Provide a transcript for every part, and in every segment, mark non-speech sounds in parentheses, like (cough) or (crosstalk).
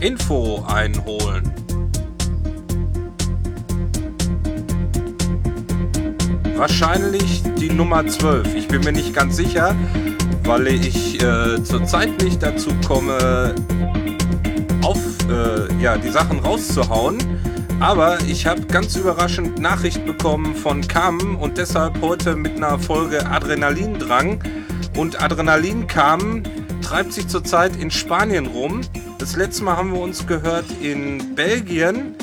Info einholen. Wahrscheinlich die Nummer 12. Ich bin mir nicht ganz sicher, weil ich äh, zurzeit nicht dazu komme, auf äh, ja, die Sachen rauszuhauen. Aber ich habe ganz überraschend Nachricht bekommen von Carmen und deshalb heute mit einer Folge Adrenalindrang. Und Adrenalin Carmen treibt sich zurzeit in Spanien rum. Das letzte Mal haben wir uns gehört in Belgien.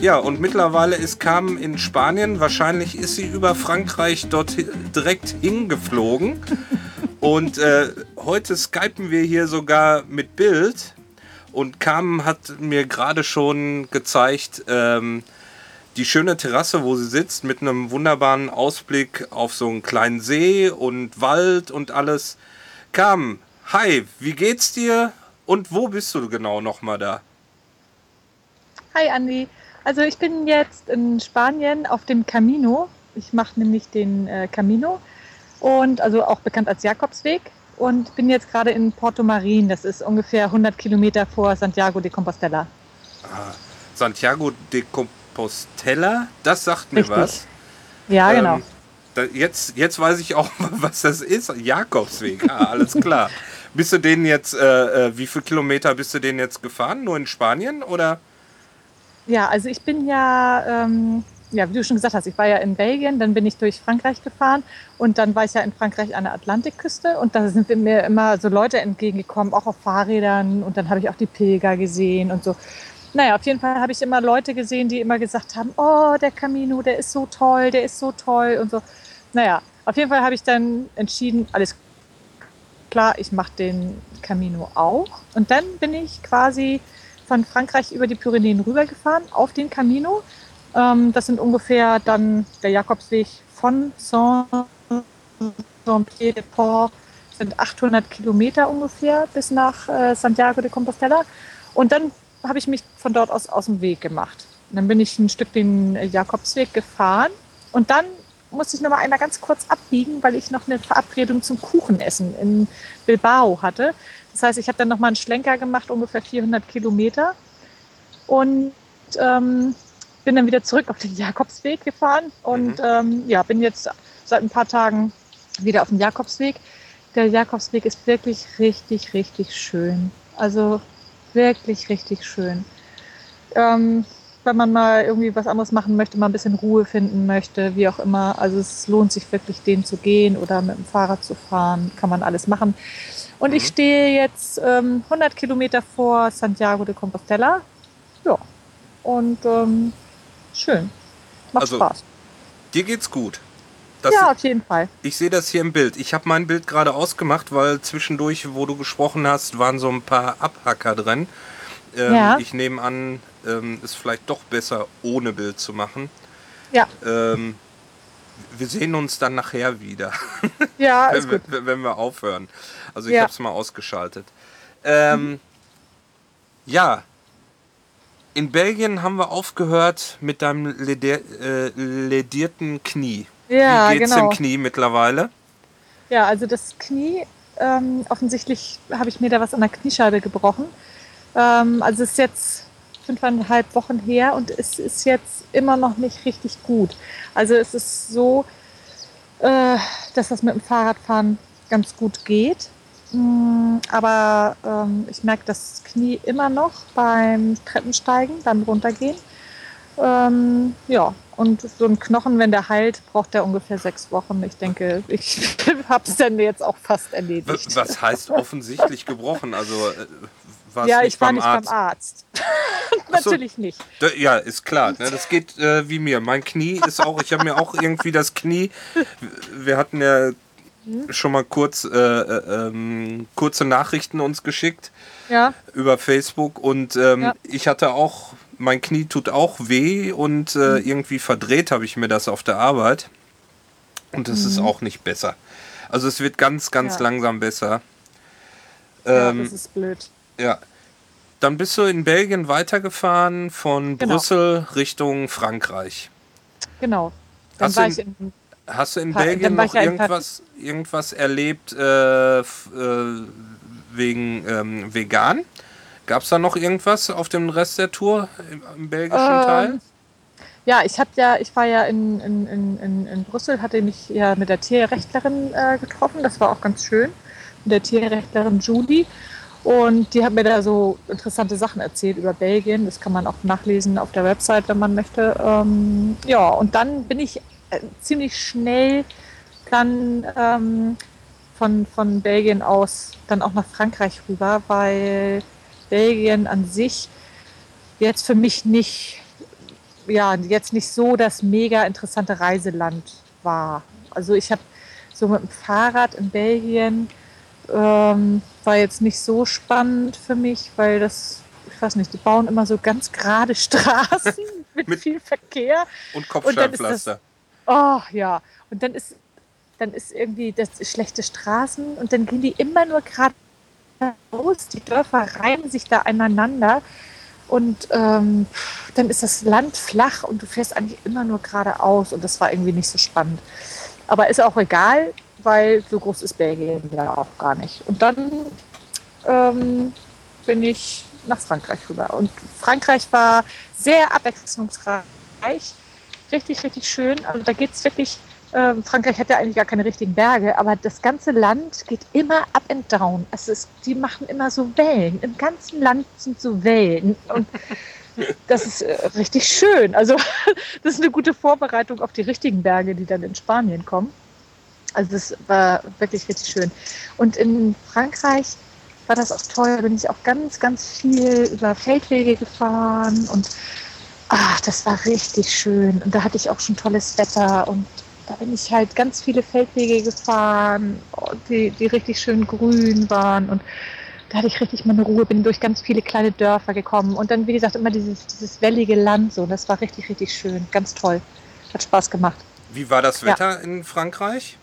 Ja, und mittlerweile ist Carmen in Spanien. Wahrscheinlich ist sie über Frankreich dort direkt hingeflogen. Und äh, heute skypen wir hier sogar mit Bild. Und Carmen hat mir gerade schon gezeigt, ähm, die schöne Terrasse, wo sie sitzt, mit einem wunderbaren Ausblick auf so einen kleinen See und Wald und alles. Carmen, hi, wie geht's dir und wo bist du genau nochmal da? Hi Andi, also ich bin jetzt in Spanien auf dem Camino. Ich mache nämlich den äh, Camino und also auch bekannt als Jakobsweg und bin jetzt gerade in Porto Marin. Das ist ungefähr 100 Kilometer vor Santiago de Compostela. Ah, Santiago de Compostela, das sagt mir Richtig. was. Ja, Ähm, genau. Da, jetzt, jetzt weiß ich auch, (laughs) was das ist. Jakobsweg, ah, alles klar. (laughs) bist du den jetzt, äh, äh, wie viele Kilometer bist du den jetzt gefahren? Nur in Spanien oder? Ja, also ich bin ja, ähm, ja, wie du schon gesagt hast, ich war ja in Belgien, dann bin ich durch Frankreich gefahren und dann war ich ja in Frankreich an der Atlantikküste und da sind mir immer so Leute entgegengekommen, auch auf Fahrrädern und dann habe ich auch die Pilger gesehen und so. Naja, auf jeden Fall habe ich immer Leute gesehen, die immer gesagt haben, oh, der Camino, der ist so toll, der ist so toll und so. Naja, auf jeden Fall habe ich dann entschieden, alles klar, ich mache den Camino auch. Und dann bin ich quasi von Frankreich über die Pyrenäen rübergefahren auf den Camino. Ähm, das sind ungefähr dann der Jakobsweg von Saint-Pierre-de-Port, sind 800 Kilometer ungefähr bis nach äh, Santiago de Compostela. Und dann habe ich mich von dort aus aus dem Weg gemacht. Und dann bin ich ein Stück den äh, Jakobsweg gefahren und dann musste ich noch mal einmal ganz kurz abbiegen, weil ich noch eine Verabredung zum Kuchenessen in Bilbao hatte. Das heißt, ich habe dann noch mal einen Schlenker gemacht, ungefähr 400 Kilometer und ähm, bin dann wieder zurück auf den Jakobsweg gefahren und Mhm. ähm, ja, bin jetzt seit ein paar Tagen wieder auf dem Jakobsweg. Der Jakobsweg ist wirklich richtig, richtig schön. Also wirklich, richtig schön. Ähm, wenn man mal irgendwie was anderes machen möchte, mal ein bisschen Ruhe finden möchte, wie auch immer. Also es lohnt sich wirklich, den zu gehen oder mit dem Fahrrad zu fahren, kann man alles machen. Und ich Mhm. stehe jetzt ähm, 100 Kilometer vor Santiago de Compostela. Ja, und ähm, schön. Macht Also, Spaß. Dir geht's gut. Das, Ja, auf jeden Fall. Ich sehe das hier im Bild. Ich habe mein Bild gerade ausgemacht, weil zwischendurch, wo du gesprochen hast, waren so ein paar Abhacker drin. Ähm, Ja. Ich nehme an, ähm, ist vielleicht doch besser, ohne Bild zu machen. Ja, Ähm, wir sehen uns dann nachher wieder, (laughs) ja, wenn, gut. wir, wenn wir aufhören. Also ich Ja. habe es mal ausgeschaltet. Ähm, Ja, in Belgien haben wir aufgehört mit deinem leder, äh, ledierten Knie. Ja, Wie geht's genau. dem Knie mittlerweile? Ja, also das Knie, ähm, offensichtlich habe ich mir da was an der Kniescheibe gebrochen. Ähm, also es ist jetzt fünfeinhalb Wochen her und es ist jetzt immer noch nicht richtig gut. Also es ist so, äh, dass das mit dem Fahrradfahren ganz gut geht. Mm, Aber ähm, ich merke das Knie immer noch beim Treppensteigen, beim Runtergehen. Ähm, ja, und so ein Knochen, wenn der heilt, braucht der ungefähr sechs Wochen. Ich denke, ich (laughs) habe es dann jetzt auch fast erledigt. Was heißt (laughs) offensichtlich gebrochen? Also äh, war's ja, nicht ich war beim nicht Arzt? beim Arzt. Ach (laughs) so. Natürlich nicht. Da- Ja, ist klar. Ne? Das geht äh, wie mir. Mein Knie ist auch, ich habe mir auch irgendwie das Knie, wir hatten ja schon mal kurz äh, äh, ähm, kurze Nachrichten uns geschickt Ja, über Facebook und ähm, Ja. ich hatte auch, mein Knie tut auch weh und Mhm. irgendwie verdreht habe ich mir das auf der Arbeit und das ist auch nicht besser. Also es wird ganz, ganz Mhm. Ja. langsam besser. ja, Ähm, das ist blöd. Ja. Dann bist du in Belgien weitergefahren von Genau. Brüssel Richtung Frankreich. Genau. Dann Hast du in- in, Hast du in Pa- Belgien noch ja in irgendwas, irgendwas erlebt äh, äh, wegen ähm, vegan? Gab es da noch irgendwas auf dem Rest der Tour im, im belgischen Ähm, Teil? Ja, ich habe ja, ich war ja in, in, in, in, in Brüssel, hatte mich ja mit der Tierrechtlerin äh, getroffen. Das war auch ganz schön. Mit der Tierrechtlerin Julie. Und die hat mir da so interessante Sachen erzählt über Belgien. Das kann man auch nachlesen auf der Website, wenn man möchte. Ähm, ja, und dann bin ich äh, ziemlich schnell dann ähm, von, von Belgien aus dann auch nach Frankreich rüber, weil Belgien an sich jetzt für mich nicht ja, jetzt nicht so das mega interessante Reiseland war. Also ich habe so mit dem Fahrrad in Belgien ähm, war jetzt nicht so spannend für mich, weil das, ich weiß nicht, die bauen immer so ganz gerade (laughs) Straßen mit, Mit- viel Verkehr. Und Kopfsteinpflaster. Oh ja, und dann ist, dann ist irgendwie das schlechte Straßen und dann gehen die immer nur geradeaus. Die Dörfer reihen sich da aneinander und ähm, dann ist das Land flach und du fährst eigentlich immer nur geradeaus und das war irgendwie nicht so spannend. Aber ist auch egal, weil so groß ist Belgien ja auch gar nicht. Und dann ähm, bin ich nach Frankreich rüber. Und Frankreich war sehr abwechslungsreich, richtig, richtig schön. Also da geht es wirklich, ähm, Frankreich hat ja eigentlich gar keine richtigen Berge, aber das ganze Land geht immer up and down. Also es, die machen immer so Wellen. Im ganzen Land sind so Wellen. Und (laughs) das ist äh, richtig schön. Also (laughs) das ist eine gute Vorbereitung auf die richtigen Berge, die dann in Spanien kommen. Also das war wirklich richtig schön. Und in Frankreich war das auch toll. Da bin ich auch ganz, ganz viel über Feldwege gefahren und ach, das war richtig schön. Und da hatte ich auch schon tolles Wetter und da bin ich halt ganz viele Feldwege gefahren, die, die richtig schön grün waren und da hatte ich richtig meine Ruhe, bin durch ganz viele kleine Dörfer gekommen und dann, wie gesagt, immer dieses, dieses wellige Land so. Das war richtig, richtig schön. Ganz toll. Hat Spaß gemacht. Wie war das Ja. Wetter in Frankreich?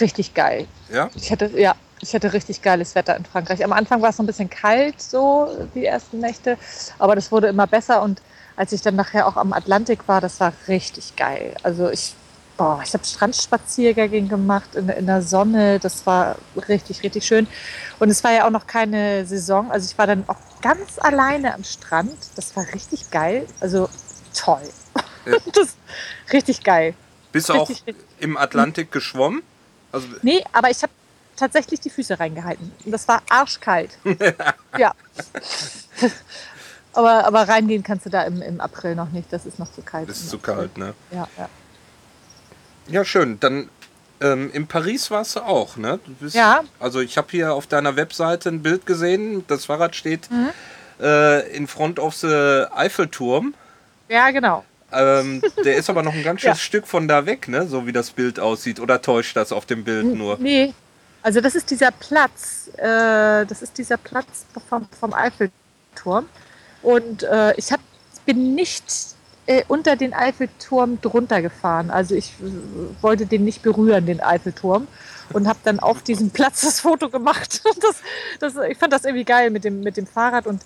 Richtig geil. Ja? Ich hatte, ja, ich hatte richtig geiles Wetter in Frankreich. Am Anfang war es noch ein bisschen kalt, so die ersten Nächte, aber das wurde immer besser und als ich dann nachher auch am Atlantik war, das war richtig geil. Also ich, boah, ich habe Strandspaziergänge gemacht in, in der Sonne, das war richtig, richtig schön. Und es war ja auch noch keine Saison, also ich war dann auch ganz alleine am Strand. Das war richtig geil, also toll. Ja. (laughs) Das richtig geil. Bist du auch Richtig, im Atlantik geschwommen? Also, Nee, aber ich habe tatsächlich die Füße reingehalten. Und das war arschkalt. (laughs) ja. aber, aber reingehen kannst du da im, im April noch nicht. Das ist noch zu kalt. ist im zu April. kalt, ne? Ja, ja. Ja, schön. Dann ähm, in Paris warst du auch, ne? Du bist, Ja. Also ich habe hier auf deiner Webseite ein Bild gesehen. Das Fahrrad steht Mhm. äh, in front of the Eiffelturm. ja, genau. Ähm, der ist aber noch ein ganz schönes Ja. Stück von da weg, ne? So wie das Bild aussieht. Oder täuscht das auf dem Bild nur? Nee, also das ist dieser Platz. Äh, das ist dieser Platz vom, vom Eiffelturm. Und äh, ich hab, bin nicht äh, unter den Eiffelturm drunter gefahren. Also ich äh, wollte den nicht berühren, den Eiffelturm. Und habe dann auf diesem Platz das Foto gemacht. (laughs) Das, das, ich fand das irgendwie geil mit dem, mit dem Fahrrad. Und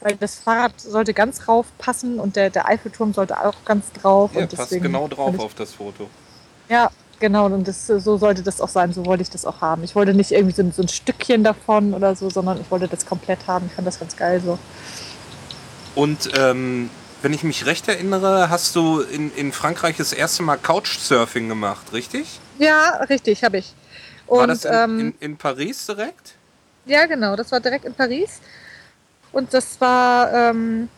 weil das Fahrrad sollte ganz rauf passen und der, der Eiffelturm sollte auch ganz drauf. Ja, und passt genau drauf ich- auf das Foto. ja, genau. Und das, so sollte das auch sein. So wollte ich das auch haben. Ich wollte nicht irgendwie so, ein- so ein Stückchen davon oder so, sondern ich wollte das komplett haben. Ich fand das ganz geil so. Und ähm, wenn ich mich recht erinnere, hast du in, in Frankreich das erste Mal Couchsurfing gemacht, richtig? Ja, richtig, habe ich. Und War das in, ähm, in, in Paris direkt? ja, genau. Das war direkt in Paris. Und das war, ähm,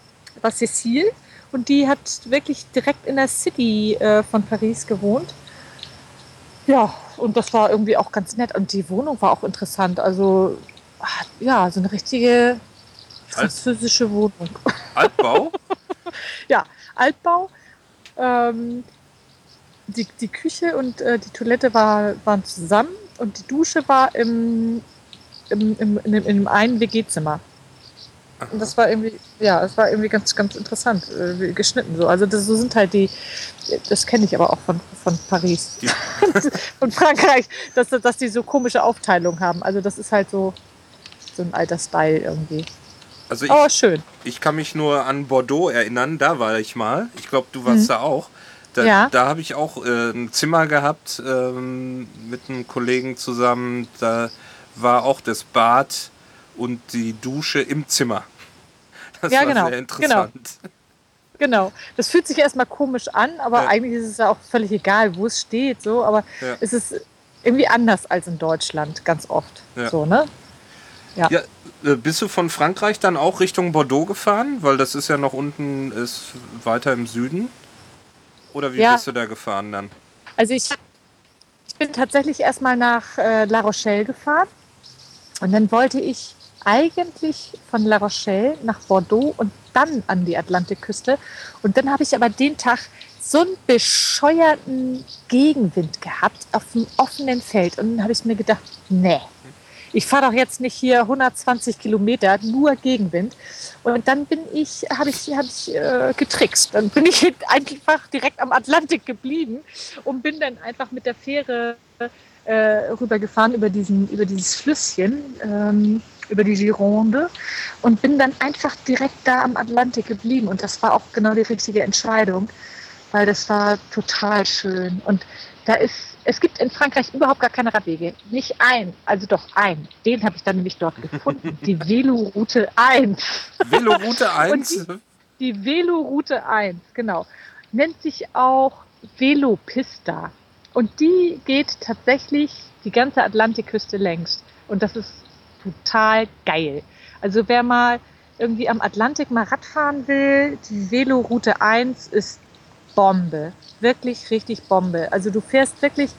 war Cécile. Und die hat wirklich direkt in der City äh, von Paris gewohnt. Ja, und das war irgendwie auch ganz nett. Und die Wohnung war auch interessant. Also, ah, ja, so eine richtige französische Wohnung. (laughs) Altbau? ja, Altbau. Ähm, die, die Küche und äh, die Toilette war, waren zusammen und die Dusche war im, im, im, in, in dem einen WG-Zimmer. Und das war irgendwie, ja, es war irgendwie ganz, ganz interessant äh, geschnitten so. Also das so sind halt die, das kenne ich aber auch von, von Paris (laughs) und Frankreich, dass, dass die so komische Aufteilung haben. Also das ist halt so, so ein alter Style irgendwie. Also ich, Aber schön. ich kann mich nur an Bordeaux erinnern, da war ich mal. Ich glaube, du warst da auch. Da, Mhm. Ja. da habe ich auch äh, ein Zimmer gehabt ähm, mit einem Kollegen zusammen. Da war auch das Bad und die Dusche im Zimmer. Das Ja, war genau, sehr interessant. Genau. Das fühlt sich erstmal komisch an, aber Ja. eigentlich ist es ja auch völlig egal, wo es steht. So, aber Ja. es ist irgendwie anders als in Deutschland, ganz oft. Ja. So, ne? Ja, äh, bist du von Frankreich dann auch Richtung Bordeaux gefahren? Weil das ist ja noch unten, ist weiter im Süden. Oder wie bist du da gefahren dann? Also ich, ich bin tatsächlich erstmal nach äh, La Rochelle gefahren und dann wollte ich eigentlich von La Rochelle nach Bordeaux und dann an die Atlantikküste. Und dann habe ich aber den Tag so einen bescheuerten Gegenwind gehabt auf dem offenen Feld. Und dann habe ich mir gedacht, nee, ich fahre doch jetzt nicht hier 120 Kilometer, nur Gegenwind. Und dann bin ich, habe ich, hab ich äh, getrickst. Dann bin ich einfach direkt am Atlantik geblieben und bin dann einfach mit der Fähre äh, rübergefahren über, diesen, über dieses Flüsschen, ähm, über die Gironde und bin dann einfach direkt da am Atlantik geblieben. Und das war auch genau die richtige Entscheidung, weil das war total schön. Und da ist, es gibt in Frankreich überhaupt gar keine Radwege. Nicht ein, also doch ein. Den habe ich dann nämlich dort gefunden. Die Veloroute 1. Veloroute (laughs) 1? Die Veloroute 1, genau. Nennt sich auch Velopista. Und die geht tatsächlich die ganze Atlantikküste längs. Und das ist total geil. Also wer mal irgendwie am Atlantik mal Radfahren will, die Veloroute 1 ist Bombe. Wirklich richtig Bombe. Also du fährst wirklich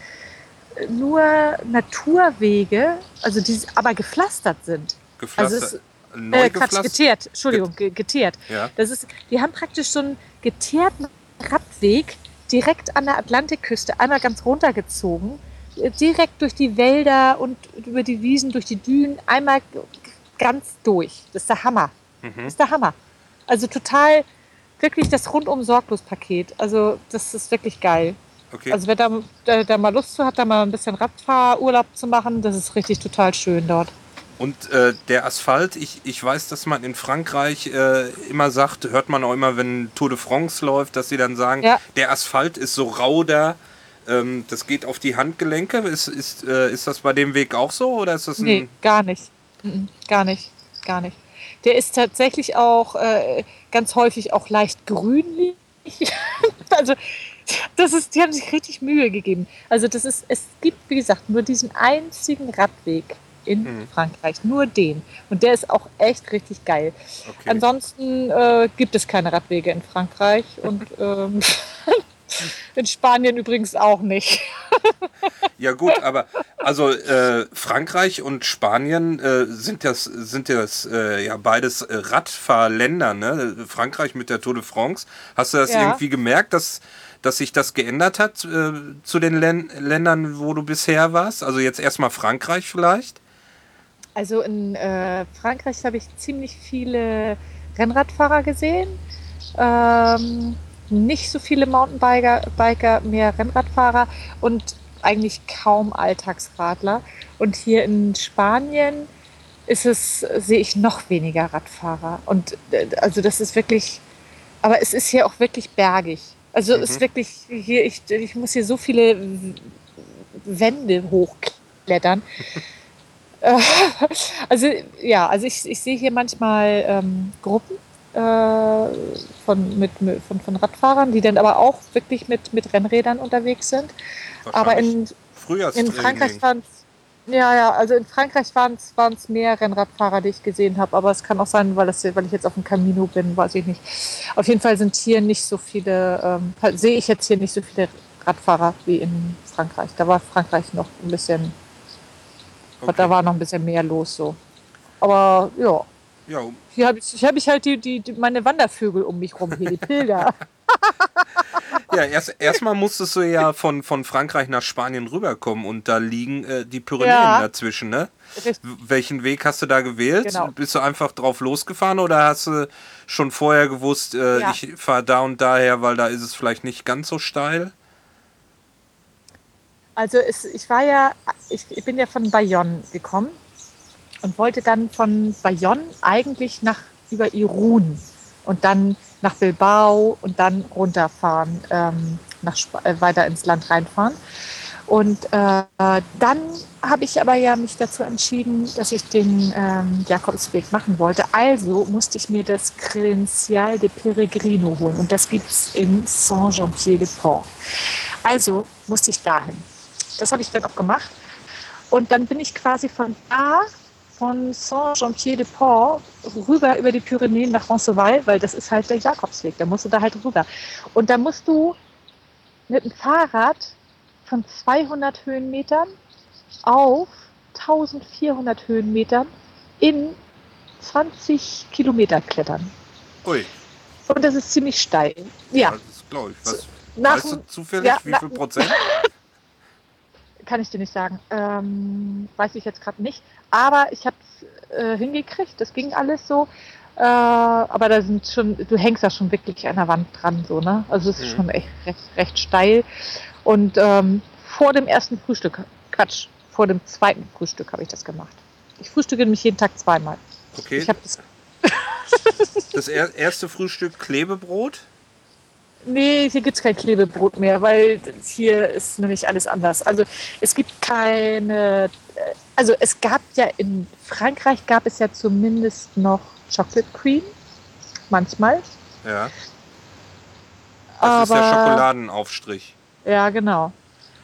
nur Naturwege, also die aber gepflastert sind. Gepflastert? Also neu Äh, Quatsch, geteert. Entschuldigung, ge geteert. Ja. Das ist, die haben praktisch so einen geteerten Radweg direkt an der Atlantikküste einmal ganz runtergezogen, äh, direkt durch die Wälder und über die Wiesen, durch die Dünen, einmal ganz durch. Das ist der Hammer. Das Mhm. ist der Hammer. Also total, wirklich das rundum sorglos Paket. Also das ist wirklich geil. Okay. Also wer da, da, da mal Lust zu hat, da mal ein bisschen Radfahrurlaub zu machen, das ist richtig total schön dort. Und äh, der Asphalt, ich, ich weiß, dass man in Frankreich äh, immer sagt, hört man auch immer, wenn Tour de France läuft, dass sie dann sagen, Ja. der Asphalt ist so rau da, ähm, das geht auf die Handgelenke. Ist, ist, äh, ist das bei dem Weg auch so oder ist das. Nee, gar nicht. Mhm, Gar nicht. Gar nicht. Der ist tatsächlich auch äh, ganz häufig auch leicht grünlich. (laughs) also das ist, die haben sich richtig Mühe gegeben. Also das ist, es gibt, wie gesagt, nur diesen einzigen Radweg in Mhm. Frankreich. Nur den. Und der ist auch echt richtig geil. Okay. Ansonsten äh, gibt es keine Radwege in Frankreich und ähm, (laughs) in Spanien übrigens auch nicht. Ja gut, aber also äh, Frankreich und Spanien äh, sind das sind das äh, ja beides äh, Radfahrländer, ne? Frankreich mit der Tour de France. Hast du das Ja. irgendwie gemerkt, dass dass sich das geändert hat äh, zu den Län Ländern, wo du bisher warst? Also jetzt erstmal Frankreich vielleicht? Also in äh, Frankreich habe ich ziemlich viele Rennradfahrer gesehen. Ähm, nicht so viele Mountainbiker, Biker, mehr Rennradfahrer und eigentlich kaum Alltagsradler. Und hier in Spanien ist es, sehe ich noch weniger Radfahrer. Und äh, also das ist wirklich, aber es ist hier auch wirklich bergig. Also es ist Mhm. wirklich hier, ich, ich muss hier so viele Wände hochklettern. (laughs) Äh, (laughs) also ja, also ich, ich sehe hier manchmal ähm, Gruppen von, mit, mit, von, von Radfahrern, die dann aber auch wirklich mit, mit Rennrädern unterwegs sind. Aber in, in. Frankreich waren es ja, ja, also in Frankreich waren es mehr Rennradfahrer, die ich gesehen habe. Aber es kann auch sein, weil, das, weil ich jetzt auf dem Camino bin, weiß ich nicht. Auf jeden Fall sind hier nicht so viele, ähm, sehe ich jetzt hier nicht so viele Radfahrer wie in Frankreich. Da war Frankreich noch ein bisschen, Okay. da war noch ein bisschen mehr los so. Aber ja, ja, hier habe ich, hier hab ich halt die, die, die, meine Wandervögel um mich rum, hier die Pilger. (laughs) (laughs) ja erst erstmal musstest du ja von, von Frankreich nach Spanien rüberkommen und da liegen äh, die Pyrenäen Ja. dazwischen, ne? Welchen Weg hast du da gewählt? Genau. Bist du einfach drauf losgefahren oder hast du schon vorher gewusst, äh, Ja. ich fahre da und daher, weil da ist es vielleicht nicht ganz so steil? Also es, ich war ja, ich, ich bin ja von Bayonne gekommen und wollte dann von Bayonne eigentlich nach über Irun und dann nach Bilbao und dann runterfahren, ähm, nach, äh, weiter ins Land reinfahren. Und äh, dann habe ich aber ja mich dazu entschieden, dass ich den ähm, Jakobsweg machen wollte. Also musste ich mir das Credencial de Peregrino holen. Und das gibt es in Saint-Jean-Pied-de-Port. Also musste ich dahin. Das habe ich dann auch gemacht. Und dann bin ich quasi von da, von Saint-Jean-Pied-de-Port, rüber über die Pyrenäen nach Roncesvalles, weil das ist halt der Jakobsweg. Da musst du da halt rüber. Und da musst du mit dem Fahrrad von 200 Höhenmetern auf 1400 Höhenmetern in 20 Kilometer klettern. Ui. Und das ist ziemlich steil. Ja. Das glaube ich. Was, Nach weißt du zufällig, ja, wie viel Prozent? (laughs) Kann ich dir nicht sagen. Ähm, weiß ich jetzt gerade nicht. Aber ich habe es äh, hingekriegt. Das ging alles so. Äh, aber da sind schon, du hängst da schon wirklich an der Wand dran, so, ne? Also es ist Mhm. schon echt recht, recht steil. Und ähm, vor dem ersten Frühstück, Quatsch, vor dem zweiten Frühstück habe ich das gemacht. Ich frühstücke nämlich jeden Tag zweimal. Okay. Ich habe das Das er erste Frühstück Klebebrot. Nee, hier gibt es kein Klebebrot mehr, weil hier ist nämlich alles anders. Also es gibt keine, äh, also es gab ja in Frankreich gab es ja zumindest noch Chocolate Cream, manchmal. Ja. Das ist der Aber- Schokoladenaufstrich. Ja, genau.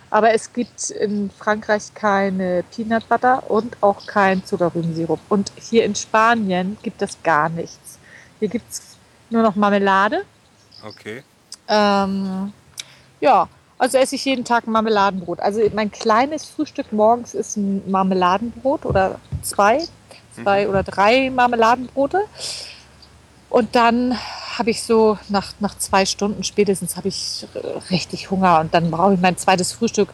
Aber es gibt in Frankreich keine Peanut Butter und auch kein Zuckerrübensirup. Und hier in Spanien gibt es gar nichts. Hier gibt es nur noch Marmelade. Okay. Ähm, ja, also esse ich jeden Tag ein Marmeladenbrot. Also mein kleines Frühstück morgens ist ein Marmeladenbrot oder zwei, zwei oder drei Marmeladenbrote. Und dann habe ich so nach, nach zwei Stunden spätestens habe ich richtig Hunger und dann brauche ich mein zweites Frühstück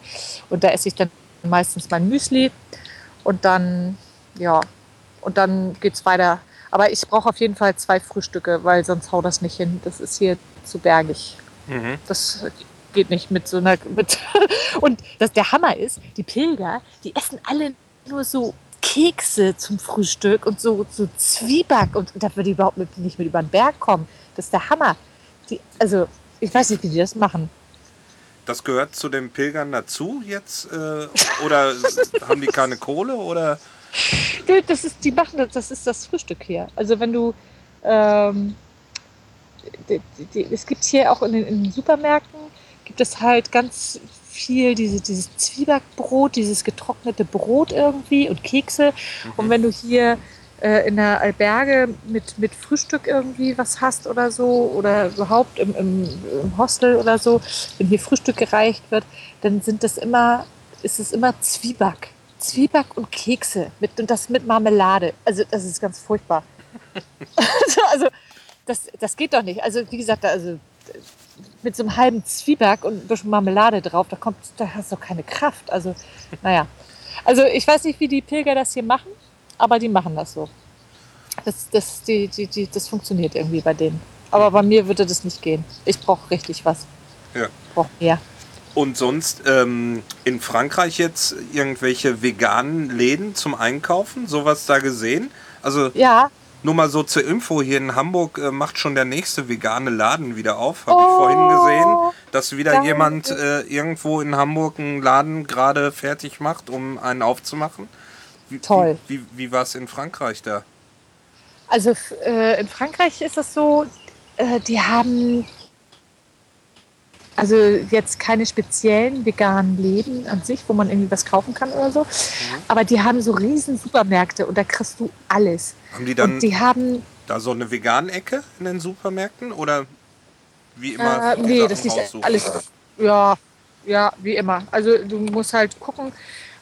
und da esse ich dann meistens mein Müsli und dann ja und dann geht's weiter. Aber ich brauche auf jeden Fall zwei Frühstücke, weil sonst haut das nicht hin. Das ist hier zu bergig. Mhm. Das geht nicht mit so einer. Mit (laughs) und das, der Hammer ist, die Pilger, die essen alle nur so Kekse zum Frühstück und so, so Zwieback und da würde ich überhaupt mit, nicht mit über den Berg kommen. Das ist der Hammer. Die, also, ich weiß nicht, wie die das machen. Das gehört zu den Pilgern dazu jetzt? Äh, oder (laughs) haben die keine Kohle? Oder? Das ist, die machen das, das ist das Frühstück hier. Also wenn du, ähm, die, die, die, es gibt hier auch in den, in den Supermärkten, gibt es halt ganz viel diese, dieses Zwiebackbrot, dieses getrocknete Brot irgendwie und Kekse. Und wenn du hier äh, in der Alberge mit, mit Frühstück irgendwie was hast oder so oder überhaupt im, im, im Hostel oder so, wenn hier Frühstück gereicht wird, dann sind das immer, ist es immer Zwieback. Zwieback und Kekse mit, und das mit Marmelade. Also das ist ganz furchtbar. (laughs) (laughs) also das, das geht doch nicht. Also wie gesagt, also mit so einem halben Zwieback und ein bisschen Marmelade drauf, da kommt, da hast du keine Kraft. Also naja, also ich weiß nicht, wie die Pilger das hier machen, aber die machen das so. Das, das, die, die, die, das funktioniert irgendwie bei denen. Aber bei mir würde das nicht gehen. Ich brauche richtig was. Ja. Ich brauche mehr. Und sonst ähm, in Frankreich jetzt irgendwelche veganen Läden zum Einkaufen? Sowas da gesehen? Also Ja, nur mal so zur Info, hier in Hamburg äh, macht schon der nächste vegane Laden wieder auf. Habe Oh, ich vorhin gesehen, dass wieder danke. jemand äh, irgendwo in Hamburg einen Laden gerade fertig macht, um einen aufzumachen. Wie, Toll. Wie, wie, wie war es in Frankreich da? Also äh, in Frankreich ist das so, äh, die haben also jetzt keine speziellen veganen Läden an sich, wo man irgendwie was kaufen kann oder so, aber die haben so riesen Supermärkte und da kriegst du alles. Haben die dann und die haben, da so eine Vegan-Ecke in den Supermärkten? Oder wie immer? äh, nee, das ist raussuchen? alles, ja, ja, wie immer. Also du musst halt gucken,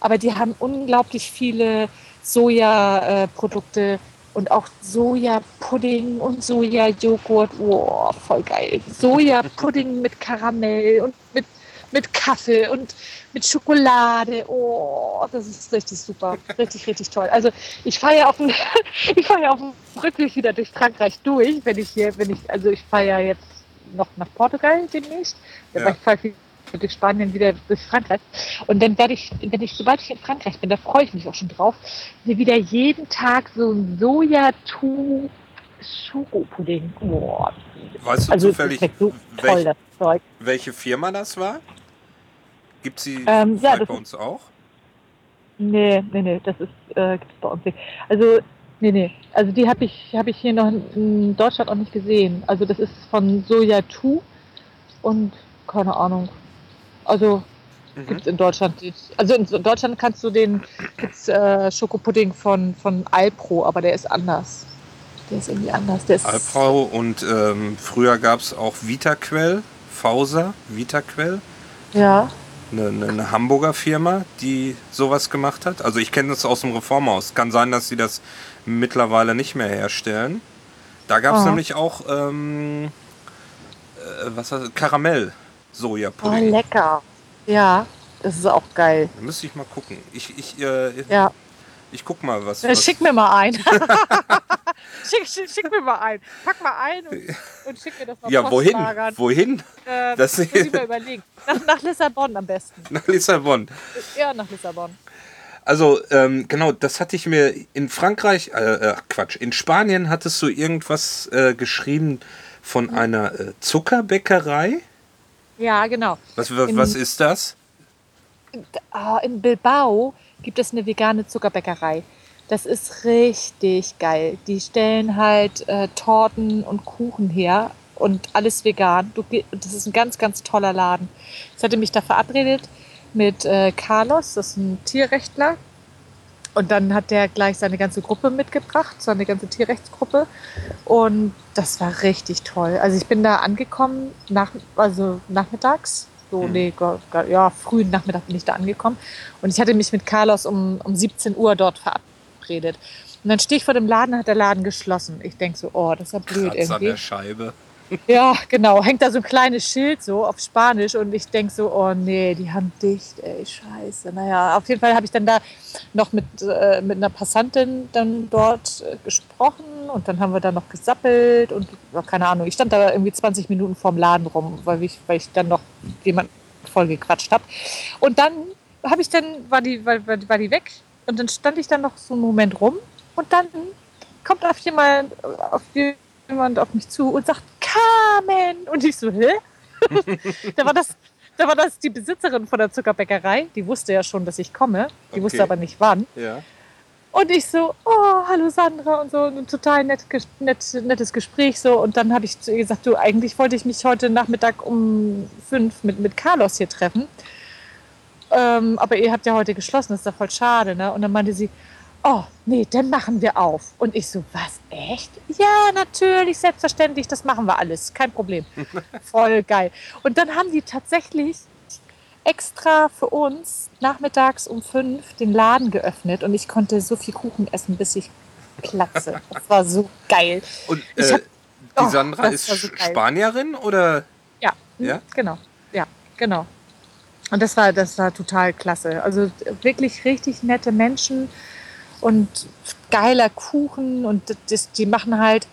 aber die haben unglaublich viele Sojaprodukte und auch Sojapudding und Sojajoghurt. Oh, voll geil. Sojapudding (laughs) mit Karamell und mit, mit Kaffee und mit Schokolade. Oh, das ist richtig super. Richtig, richtig toll. Also ich fahre ja auf dem, (laughs) ich fahre ja auf dem Rückweg wieder durch Frankreich durch, wenn ich hier, wenn ich, also ich fahre ja jetzt noch nach Portugal demnächst. Ja. Ich fahre durch Spanien wieder durch Frankreich. Und dann werde ich, wenn ich, sobald ich in Frankreich bin, da freue ich mich auch schon drauf, mir wieder jeden Tag so ein Soja-Tu Schokopudding. Oh, Weißt du also zufällig, so toll, welch, das Zeug. welche Firma das war? Gibt sie Ähm, ja, bei ist- uns auch? Nee, nee, nee, das ist äh, gibt's bei uns nicht. Also, nee, nee. Also die habe ich, habe ich hier noch in, in Deutschland auch nicht gesehen. Also das ist von Soja 2 und keine Ahnung. Also Mhm. gibt's in Deutschland nicht. Also in Deutschland kannst du den gibt's, äh, Schokopudding von, von Alpro, aber der ist anders. Der ist irgendwie anders. Der ist, Alpfrau und ähm, früher gab es auch Vitaquell, Fauser, Vitaquell, Ja. eine, eine, eine Hamburger Firma, die sowas gemacht hat. Also ich kenne das aus dem Reformhaus. Kann sein, dass sie das mittlerweile nicht mehr herstellen. Da gab es Ah. nämlich auch ähm, äh, was heißt, Karamell Oh, Sojapudding. lecker. Ja, das ist auch geil. da müsste ich mal gucken. Ich, ich, äh, Ja. ich guck mal, was. Äh, was Schick mir mal ein. (laughs) (laughs) schick, schick, schick mir mal ein. Pack mal ein und, und schick mir das mal ja, wohin? Wohin? Äh, Das- muss ich (laughs) mir überlegen. Nach, nach Lissabon am besten. Nach Lissabon. Ja, nach Lissabon. Also, ähm, genau, das hatte ich mir in Frankreich, äh, äh, Quatsch, in Spanien hattest du irgendwas äh, geschrieben von einer äh, Zuckerbäckerei. Ja, genau. Was, was, In- was ist das? Ah, in Bilbao gibt es eine vegane Zuckerbäckerei. Das ist richtig geil. Die stellen halt äh, Torten und Kuchen her und alles vegan. Du, das ist ein ganz, ganz toller Laden. Ich hatte mich da verabredet mit äh, Carlos, das ist ein Tierrechtler. Und dann hat der gleich seine ganze Gruppe mitgebracht, seine ganze Tierrechtsgruppe. Und das war richtig toll. Also ich bin da angekommen, nach, also nachmittags. So, Mhm. nee, ja, frühen Nachmittag bin ich da angekommen. Und ich hatte mich mit Carlos um, um 17 Uhr dort verabredet. Und dann stehe ich vor dem Laden, hat der Laden geschlossen. Ich denke so, oh, das ist ja blöd Kratz an irgendwie. der Scheibe. (laughs) Ja, genau. Hängt da so ein kleines Schild so auf Spanisch und ich denke so, oh nee, die haben dicht, ey, scheiße. Naja, auf jeden Fall habe ich dann da noch mit, äh, mit einer Passantin dann dort äh, gesprochen und dann haben wir da noch gesappelt und keine Ahnung. Ich stand da irgendwie 20 Minuten vorm Laden rum, weil ich, weil ich dann noch jemand voll gequatscht habe. Und dann habe ich dann, war die, war, war, war die weg und dann stand ich dann noch so einen Moment rum und dann kommt auf jemand, auf jemand auf mich zu und sagt, Carmen! Und ich so, hä? (laughs) da, war das, da war das die Besitzerin von der Zuckerbäckerei. Die wusste ja schon, dass ich komme. Die Okay. wusste aber nicht wann. Ja. Und ich so, oh, hallo Sandra und so, ein total nett, nett, nettes Gespräch so. Und dann habe ich zu ihr gesagt, du, eigentlich wollte ich mich heute Nachmittag um fünf mit, mit Carlos hier treffen. Ähm, aber ihr habt ja heute geschlossen, das ist ja voll schade, ne? Und dann meinte sie, oh, nee, dann machen wir auf. Und ich so, was, echt? Ja, natürlich, selbstverständlich, das machen wir alles, kein Problem. (laughs) voll geil. Und dann haben die tatsächlich extra für uns nachmittags um fünf den Laden geöffnet und ich konnte so viel Kuchen essen, bis ich platze. Das war so geil. Und äh, hab- die oh, Sandra ist so. Spanierin oder? Ja, Ja? genau. Ja, genau. Und das war, das war total klasse. Also wirklich richtig nette Menschen und geiler Kuchen und das, die machen halt,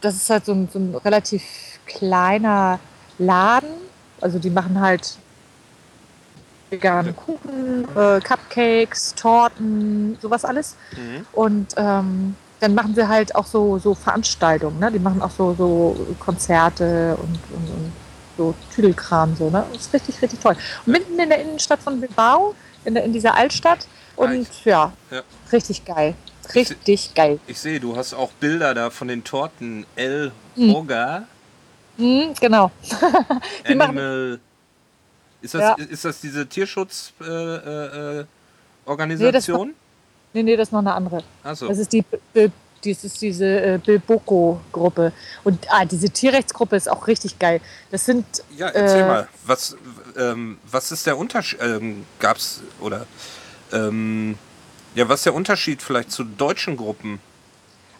das ist halt so ein, so ein relativ kleiner Laden. Also die machen halt vegane Kuchen, äh, Cupcakes, Torten, sowas alles. Mhm. Und ähm, dann machen sie halt auch so, so Veranstaltungen. Ne? Die machen auch so, so Konzerte und, und, und so Tüdelkram. So, ne? Das ist richtig, richtig toll. Und mitten in der Innenstadt von Bilbao, in, der, in dieser Altstadt. Und ja, Ja. richtig geil. Richtig geil. Ich sehe, du hast auch Bilder da von den Torten El Mhm. Hoga Mhm, genau. (laughs) Die machen- Animal. Ist das, Ja. ist das diese Tierschutzorganisation? Äh, äh, Organisation? Nee, nee, das ist noch eine andere. Achso. Das ist die, dies ist diese äh, Bilboko-Gruppe. Und ah, diese Tierrechtsgruppe ist auch richtig geil. Das sind Ja, erzähl äh, mal. Was, ähm, was ist der Unterschied? Ähm, gab's oder ähm, ja, was ist der Unterschied vielleicht zu deutschen Gruppen?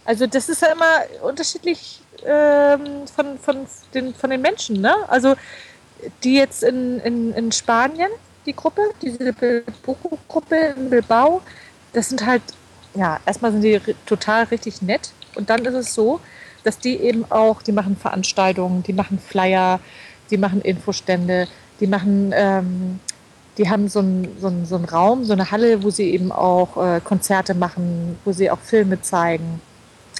Also das ist ja immer unterschiedlich ähm, von, von, den, von den Menschen. Ne? Also die jetzt in, in, in Spanien, die Gruppe, diese Bilbao-Gruppe in Bilbao, das sind halt, ja, erstmal sind die total richtig nett. Und dann ist es so, dass die eben auch, die machen Veranstaltungen, die machen Flyer, die machen Infostände, die machen, ähm, die haben so einen so einen- so einen Raum, so eine Halle, wo sie eben auch äh, Konzerte machen, wo sie auch Filme zeigen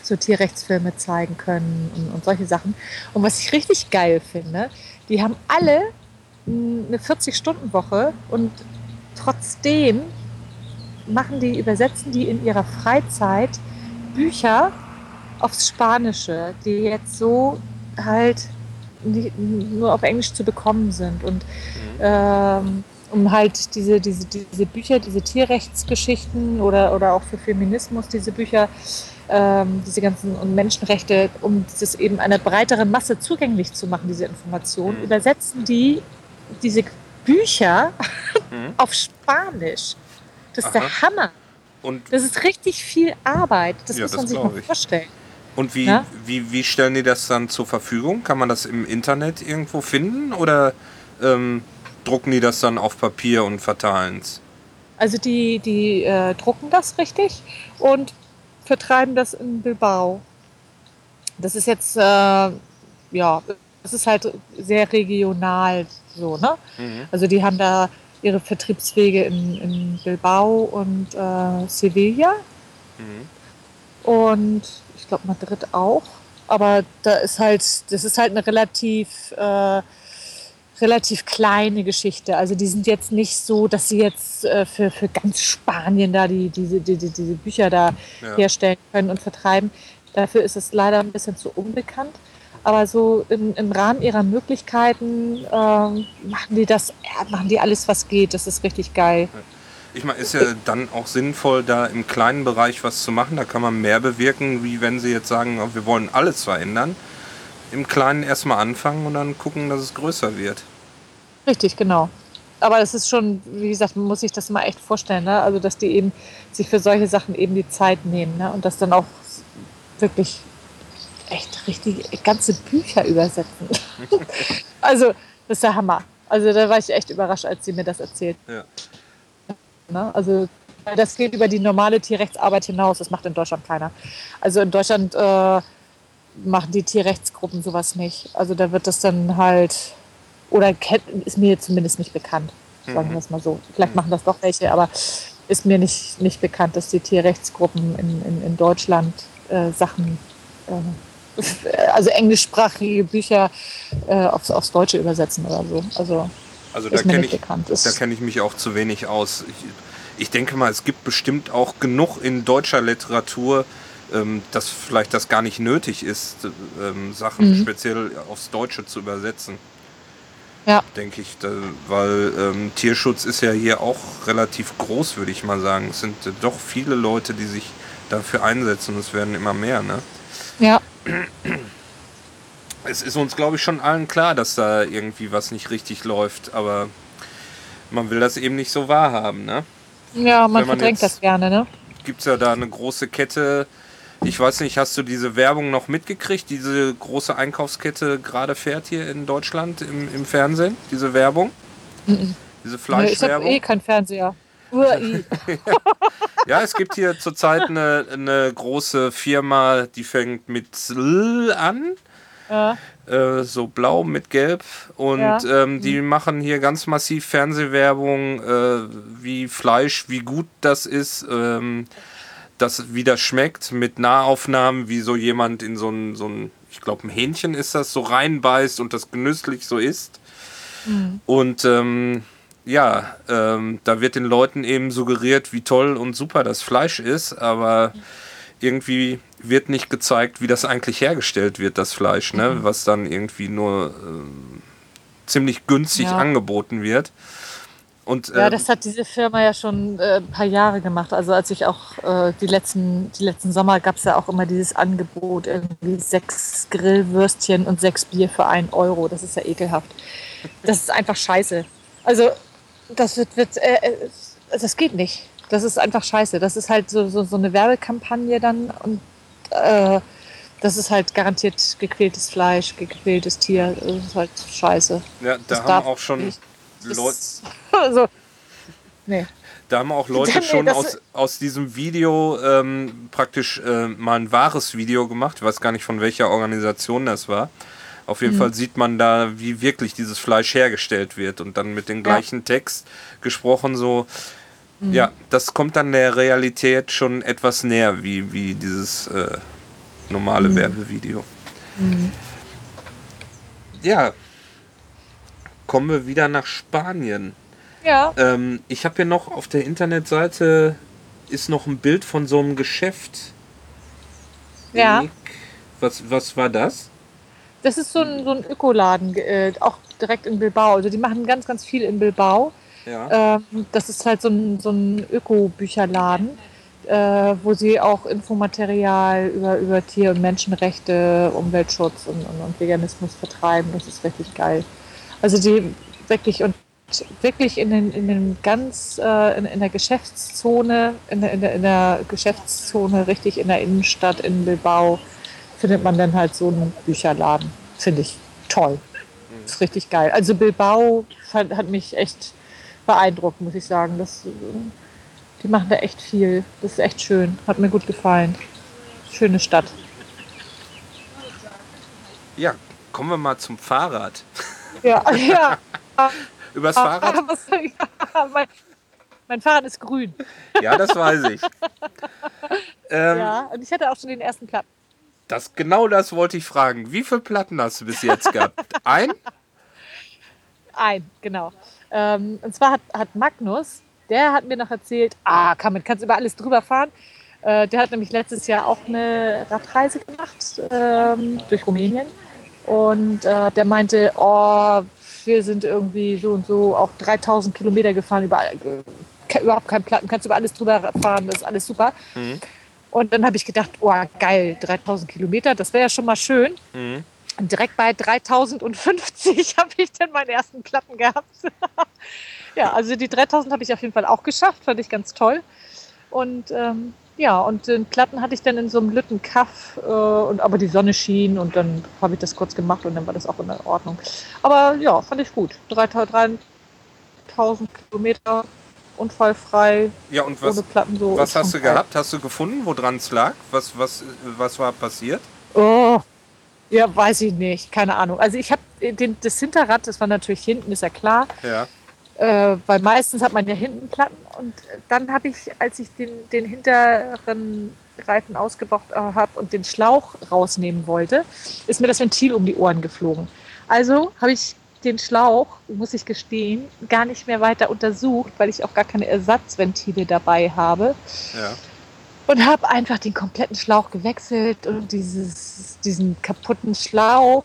so Tierrechtsfilme zeigen können und, und solche Sachen. Und was ich richtig geil finde, die haben alle eine 40-Stunden-Woche und trotzdem machen die, übersetzen die in ihrer Freizeit Bücher aufs Spanische, die jetzt so halt nur auf Englisch zu bekommen sind. Und mhm. ähm, um halt diese, diese, diese Bücher, diese Tierrechtsgeschichten oder, oder auch für Feminismus, diese Bücher, ähm, diese ganzen und Menschenrechte, um das eben einer breiteren Masse zugänglich zu machen, diese Informationen, mhm. übersetzen die diese Bücher mhm. (laughs) auf Spanisch. Das ist Aha. der Hammer. Und das ist richtig viel Arbeit. Das ja, muss man sich mal vorstellen. Und wie, ja? wie, wie stellen die das dann zur Verfügung? Kann man das im Internet irgendwo finden oder ähm, drucken die das dann auf Papier und verteilen es? Also die, die äh, drucken das richtig und vertreiben das in Bilbao. Das ist jetzt, äh, ja, das ist halt sehr regional so, ne? Mhm. Also die haben da ihre Vertriebswege in, in Bilbao und äh, Sevilla. Mhm. Und ich glaube Madrid auch. Aber da ist halt, das ist halt eine relativ, äh, relativ kleine Geschichte. Also die sind jetzt nicht so, dass sie jetzt äh, für, für ganz Spanien da die, diese, die, die, diese Bücher da ja. herstellen können und vertreiben. Dafür ist es leider ein bisschen zu unbekannt. Aber so im, im Rahmen ihrer Möglichkeiten äh, machen die das, ja, machen die alles, was geht. Das ist richtig geil. Ich meine, ist ja dann auch sinnvoll, da im kleinen Bereich was zu machen. Da kann man mehr bewirken, wie wenn sie jetzt sagen, oh, wir wollen alles verändern. Im Kleinen erstmal anfangen und dann gucken, dass es größer wird. Richtig, genau. Aber es ist schon, wie gesagt, man muss sich das mal echt vorstellen. Ne? Also, dass die eben sich für solche Sachen eben die Zeit nehmen ne? und das dann auch wirklich echt richtig ganze Bücher übersetzen. (laughs) also, das ist der Hammer. Also da war ich echt überrascht, als sie mir das erzählt. Ja. Ne? Also das geht über die normale Tierrechtsarbeit hinaus. Das macht in Deutschland keiner. Also in Deutschland äh, machen die Tierrechtsgruppen sowas nicht. Also da wird das dann halt, oder ist mir zumindest nicht bekannt, sagen wir es mal so. Vielleicht machen das doch welche, aber ist mir nicht, nicht bekannt, dass die Tierrechtsgruppen in, in, in Deutschland äh, Sachen äh, (laughs) also englischsprachige Bücher äh, aufs, aufs Deutsche übersetzen oder so. Also, also da kenne ich, kenn ich mich auch zu wenig aus. Ich, ich, denke mal, es gibt bestimmt auch genug in deutscher Literatur, ähm, dass vielleicht das gar nicht nötig ist, ähm, Sachen mhm. speziell aufs Deutsche zu übersetzen. Ja. Denke ich, da, weil ähm, Tierschutz ist ja hier auch relativ groß, würde ich mal sagen. Es sind äh, doch viele Leute, die sich dafür einsetzen und es werden immer mehr, ne? Ja. (clears throat) Es ist uns, glaube ich, schon allen klar, dass da irgendwie was nicht richtig läuft, aber man will das eben nicht so wahrhaben, ne? Ja, man, man verdrängt das gerne, ne? Gibt es ja da eine große Kette. Ich weiß nicht, hast du diese Werbung noch mitgekriegt? Diese große Einkaufskette gerade fährt hier in Deutschland im, im Fernsehen, diese Werbung? Mhm. Diese Fleischwerbung. ich habe eh kein Fernseher. (laughs) (laughs) ja, es gibt hier zurzeit eine, eine große Firma, die fängt mit L an. Ja. Äh, so blau mit gelb. Und ja. ähm, die mhm. machen hier ganz massiv Fernsehwerbung, äh, wie Fleisch, wie gut das ist, ähm, das, wie das schmeckt, mit Nahaufnahmen, wie so jemand in so ein, so ein ich glaube, ein Hähnchen ist das, so reinbeißt und das genüsslich so isst. Mhm. Und ähm, ja, ähm, da wird den Leuten eben suggeriert, wie toll und super das Fleisch ist, aber irgendwie wird nicht gezeigt, wie das eigentlich hergestellt wird, das Fleisch, ne? Mhm. was dann irgendwie nur äh, ziemlich günstig ja. angeboten wird. Und, ja, das hat diese Firma ja schon äh, ein paar Jahre gemacht. Also als ich auch äh, die, letzten, die letzten Sommer gab es ja auch immer dieses Angebot, irgendwie sechs Grillwürstchen und sechs Bier für einen Euro. Das ist ja ekelhaft. Das ist einfach scheiße. Also das wird, wird äh, äh, das geht nicht. Das ist einfach scheiße. Das ist halt so, so, so eine Werbekampagne dann und äh, das ist halt garantiert gequältes Fleisch, gequältes Tier. Das ist halt scheiße. Ja, da das haben auch schon Leute. (laughs) also, nee. Da haben auch Leute (laughs) nee, schon aus, aus diesem Video ähm, praktisch äh, mal ein wahres Video gemacht. Ich weiß gar nicht, von welcher Organisation das war. Auf jeden mhm. Fall sieht man da, wie wirklich dieses Fleisch hergestellt wird und dann mit dem gleichen ja. Text gesprochen so. Mhm. Ja, das kommt dann der Realität schon etwas näher, wie, wie dieses äh, normale mhm. Werbevideo. Mhm. Ja, kommen wir wieder nach Spanien. Ja. Ähm, ich habe hier noch auf der Internetseite ist noch ein Bild von so einem Geschäft. Ja. Was, was war das? Das ist so ein, so ein Ökoladen, äh, auch direkt in Bilbao. Also die machen ganz, ganz viel in Bilbao. Ja. Ähm, das ist halt so ein, so ein Öko-Bücherladen, äh, wo sie auch Infomaterial über, über Tier- und Menschenrechte, Umweltschutz und, und, und Veganismus vertreiben. Das ist richtig geil. Also die wirklich und wirklich in den, in den ganz äh, in, in der Geschäftszone, in der, in, der, in der Geschäftszone, richtig in der Innenstadt in Bilbao, findet man dann halt so einen Bücherladen. Finde ich toll. Ist richtig geil. Also Bilbao hat, hat mich echt beeindruckt, muss ich sagen. Das, die machen da echt viel. Das ist echt schön. Hat mir gut gefallen. Schöne Stadt. Ja, kommen wir mal zum Fahrrad. Ja, (laughs) ja. (laughs) Übers Fahrrad? (laughs) Was- ja, mein, mein Fahrrad ist grün. Ja, das weiß ich. (laughs) Ähm, Ja, und ich hatte auch schon den ersten Platten. das, genau das wollte ich fragen. Wie viele Platten hast du bis jetzt gehabt? Ein? Ein, genau. Ähm, und zwar hat, hat Magnus, der hat mir noch erzählt, ah, kann, kannst über alles drüber fahren. Äh, der hat nämlich letztes Jahr auch eine Radreise gemacht ähm, durch Rumänien. Und äh, der meinte, oh, wir sind irgendwie so und so auch 3000 Kilometer gefahren, überall, äh, überhaupt kein Platten, kannst über alles drüber fahren, das ist alles super. Mhm. Und dann habe ich gedacht, oh geil, 3000 Kilometer, das wäre ja schon mal schön. Mhm. Und direkt bei 3050 (laughs) habe ich dann meinen ersten Platten gehabt. (laughs) ja, also die 3000 habe ich auf jeden Fall auch geschafft, fand ich ganz toll. Und ähm, ja, und den Platten hatte ich dann in so einem Lüttenkaff, äh, und, aber die Sonne schien und dann habe ich das kurz gemacht und dann war das auch in Ordnung. Aber ja, fand ich gut. 3000 Kilometer unfallfrei, Ja, und ohne was, Platten so. was hast du gehabt? Hast du gefunden, woran es lag? Was, was, was war passiert? Oh, ja, weiß ich nicht, keine Ahnung. Also ich habe den, das Hinterrad, das war natürlich hinten, ist ja klar, Ja. Äh, weil meistens hat man ja hinten Platten und dann habe ich, als ich den, den hinteren Reifen ausgebaut äh, habe und den Schlauch rausnehmen wollte, ist mir das Ventil um die Ohren geflogen. Also habe ich den Schlauch, muss ich gestehen, gar nicht mehr weiter untersucht, weil ich auch gar keine Ersatzventile dabei habe Ja. und habe einfach den kompletten Schlauch gewechselt und dieses, diesen kaputten Schlauch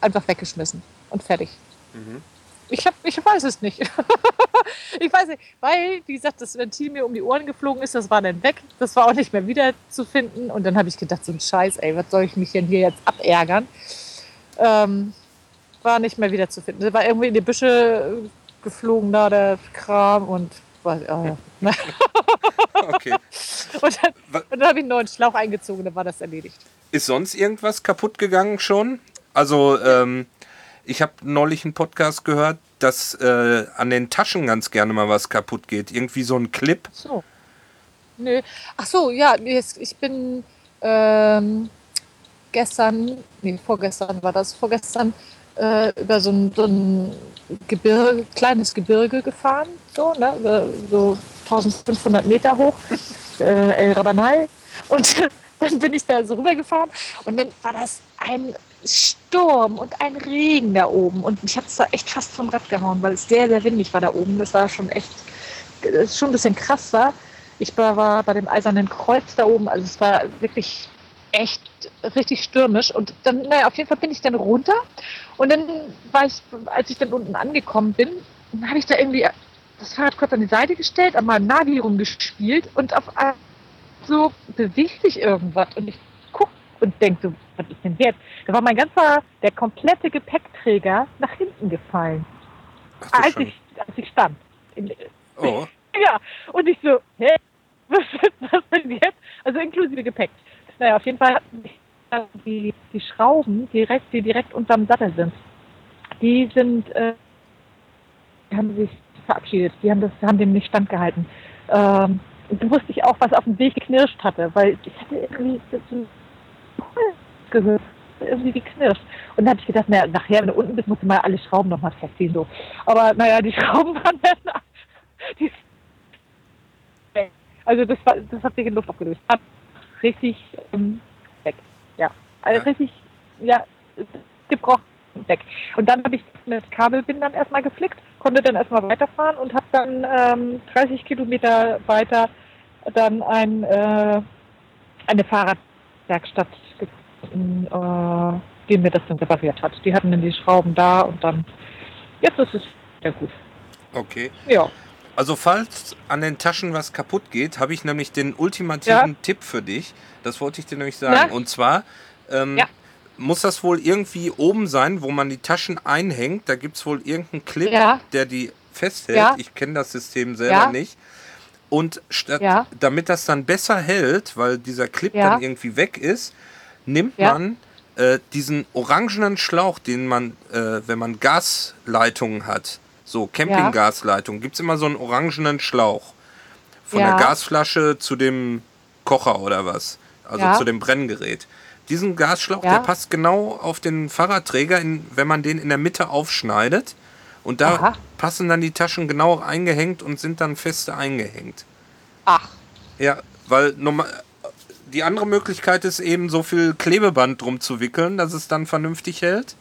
einfach weggeschmissen und fertig. Mhm. Ich, hab, ich weiß es nicht. (laughs) ich weiß nicht, weil, wie gesagt, das Ventil mir um die Ohren geflogen ist, das war dann weg. Das war auch nicht mehr wieder zu finden. Und dann habe ich gedacht, so ein Scheiß, ey, was soll ich mich denn hier jetzt abärgern? Ähm, war nicht mehr wieder zu finden. Der war irgendwie in die Büsche äh, geflogen, da der Kram und war, ja, ja. (laughs) Okay. Und dann, dann habe ich einen neuen Schlauch eingezogen, dann war das erledigt. Ist sonst irgendwas kaputt gegangen schon? Also, ähm, ich habe neulich einen Podcast gehört, dass äh, an den Taschen ganz gerne mal was kaputt geht. Irgendwie so ein Clip. Ach so. Nö. Ach so, ja, ich bin ähm, gestern, nee, vorgestern war das, vorgestern äh, über so ein, so ein Gebirge, kleines Gebirge gefahren, so, ne, so 1500 Meter hoch, (laughs) äh, El Rabanal. Und (laughs) dann bin ich da so rübergefahren und dann war das ein Sturm und ein Regen da oben. Und ich habe es da echt fast vom Rad gehauen, weil es sehr, sehr windig war da oben. Das war schon echt, das schon ein bisschen krass war. Ich war, bei dem Eisernen Kreuz da oben, also es war wirklich echt richtig stürmisch. Und dann, naja, auf jeden Fall bin ich dann runter. Und dann war ich, als ich dann unten angekommen bin, dann habe ich da irgendwie das Fahrrad kurz an die Seite gestellt, an meinem Navi rumgespielt und auf einmal so bewegt sich irgendwas. Und ich und denke so, was ist denn jetzt? Da war mein ganzer, der komplette Gepäckträger nach hinten gefallen, Ach, als ich, als ich stand. Oh, (laughs) ja, und ich so, hä? Was, was denn jetzt? Also inklusive Gepäck. Naja, auf jeden Fall hatten die, die Schrauben, direkt, die direkt unterm Sattel sind, die sind, äh, die haben sich verabschiedet. Die haben das, haben dem nicht standgehalten. Ähm, und da wusste ich auch, was auf dem Weg geknirscht hatte, weil ich hatte irgendwie so gehört, irgendwie geknirscht. Und dann habe ich gedacht, naja, nachher, wenn du unten bist, musst du mal alle Schrauben nochmal festziehen. So. Aber naja, die (laughs) Schrauben waren dann (laughs) die also das, war, das hat sich in Luft aufgelöst. Hat richtig ähm, weg. Ja. Also Ja. richtig, ja, gebrochen. weg. Und dann habe ich mit Kabelbindern erstmal geflickt, konnte dann erstmal weiterfahren und habe dann ähm, 30 Kilometer weiter dann ein, äh, eine Fahrradwerkstatt gefunden, äh, die mir das dann repariert hat. Die hatten dann die Schrauben da und dann, jetzt ist es sehr gut. Okay. Ja. Also falls an den Taschen was kaputt geht, habe ich nämlich den ultimativen Tipp für dich. Das wollte ich dir nämlich sagen. Ja. Und zwar ähm, Ja. muss das wohl irgendwie oben sein, wo man die Taschen einhängt. Da gibt es wohl irgendeinen Clip, Ja. der die festhält. Ja. Ich kenne das System selber Ja. nicht. Und statt, Ja. damit das dann besser hält, weil dieser Clip Ja. dann irgendwie weg ist, nimmt Ja. man äh, diesen orangenen Schlauch, den man, äh, wenn man Gasleitungen hat, so Campinggasleitungen, gibt es immer so einen orangenen Schlauch. Von der Gasflasche zu dem Kocher oder was. Also zu dem Brenngerät. Diesen Gasschlauch, der passt genau auf den Fahrradträger, in, wenn man den in der Mitte aufschneidet. Und da Aha. passen dann die Taschen genau eingehängt und sind dann feste eingehängt. Ach, Ja, weil normal, die andere Möglichkeit ist eben so viel Klebeband drum zu wickeln, dass es dann vernünftig hält.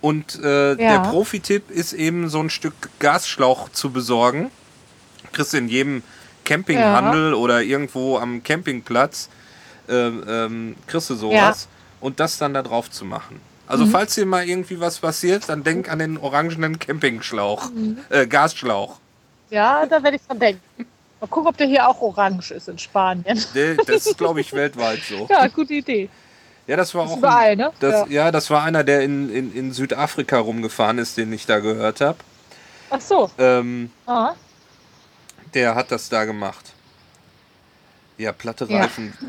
Und äh, der Profi-Tipp ist eben so ein Stück Gasschlauch zu besorgen. Kriegst du in jedem Campinghandel oder irgendwo am Campingplatz, ähm, ähm, kriegst du sowas. Und das dann da drauf zu machen. Also falls dir mal irgendwie was passiert, dann denk an den orangenen Campingschlauch, äh, Gasschlauch. ja, da werde ich dran denken. Mal gucken, ob der hier auch orange ist in Spanien. Der- Das ist, glaube ich, (laughs) weltweit so. Ja, gute Idee. Ja, das war Ist auch. überall, ne? Das, Ja. ja. das war einer, der in, in, in Südafrika rumgefahren ist, den ich da gehört habe. Ach so. Ähm, der hat das da gemacht. Ja, platte. Reifen. Ja,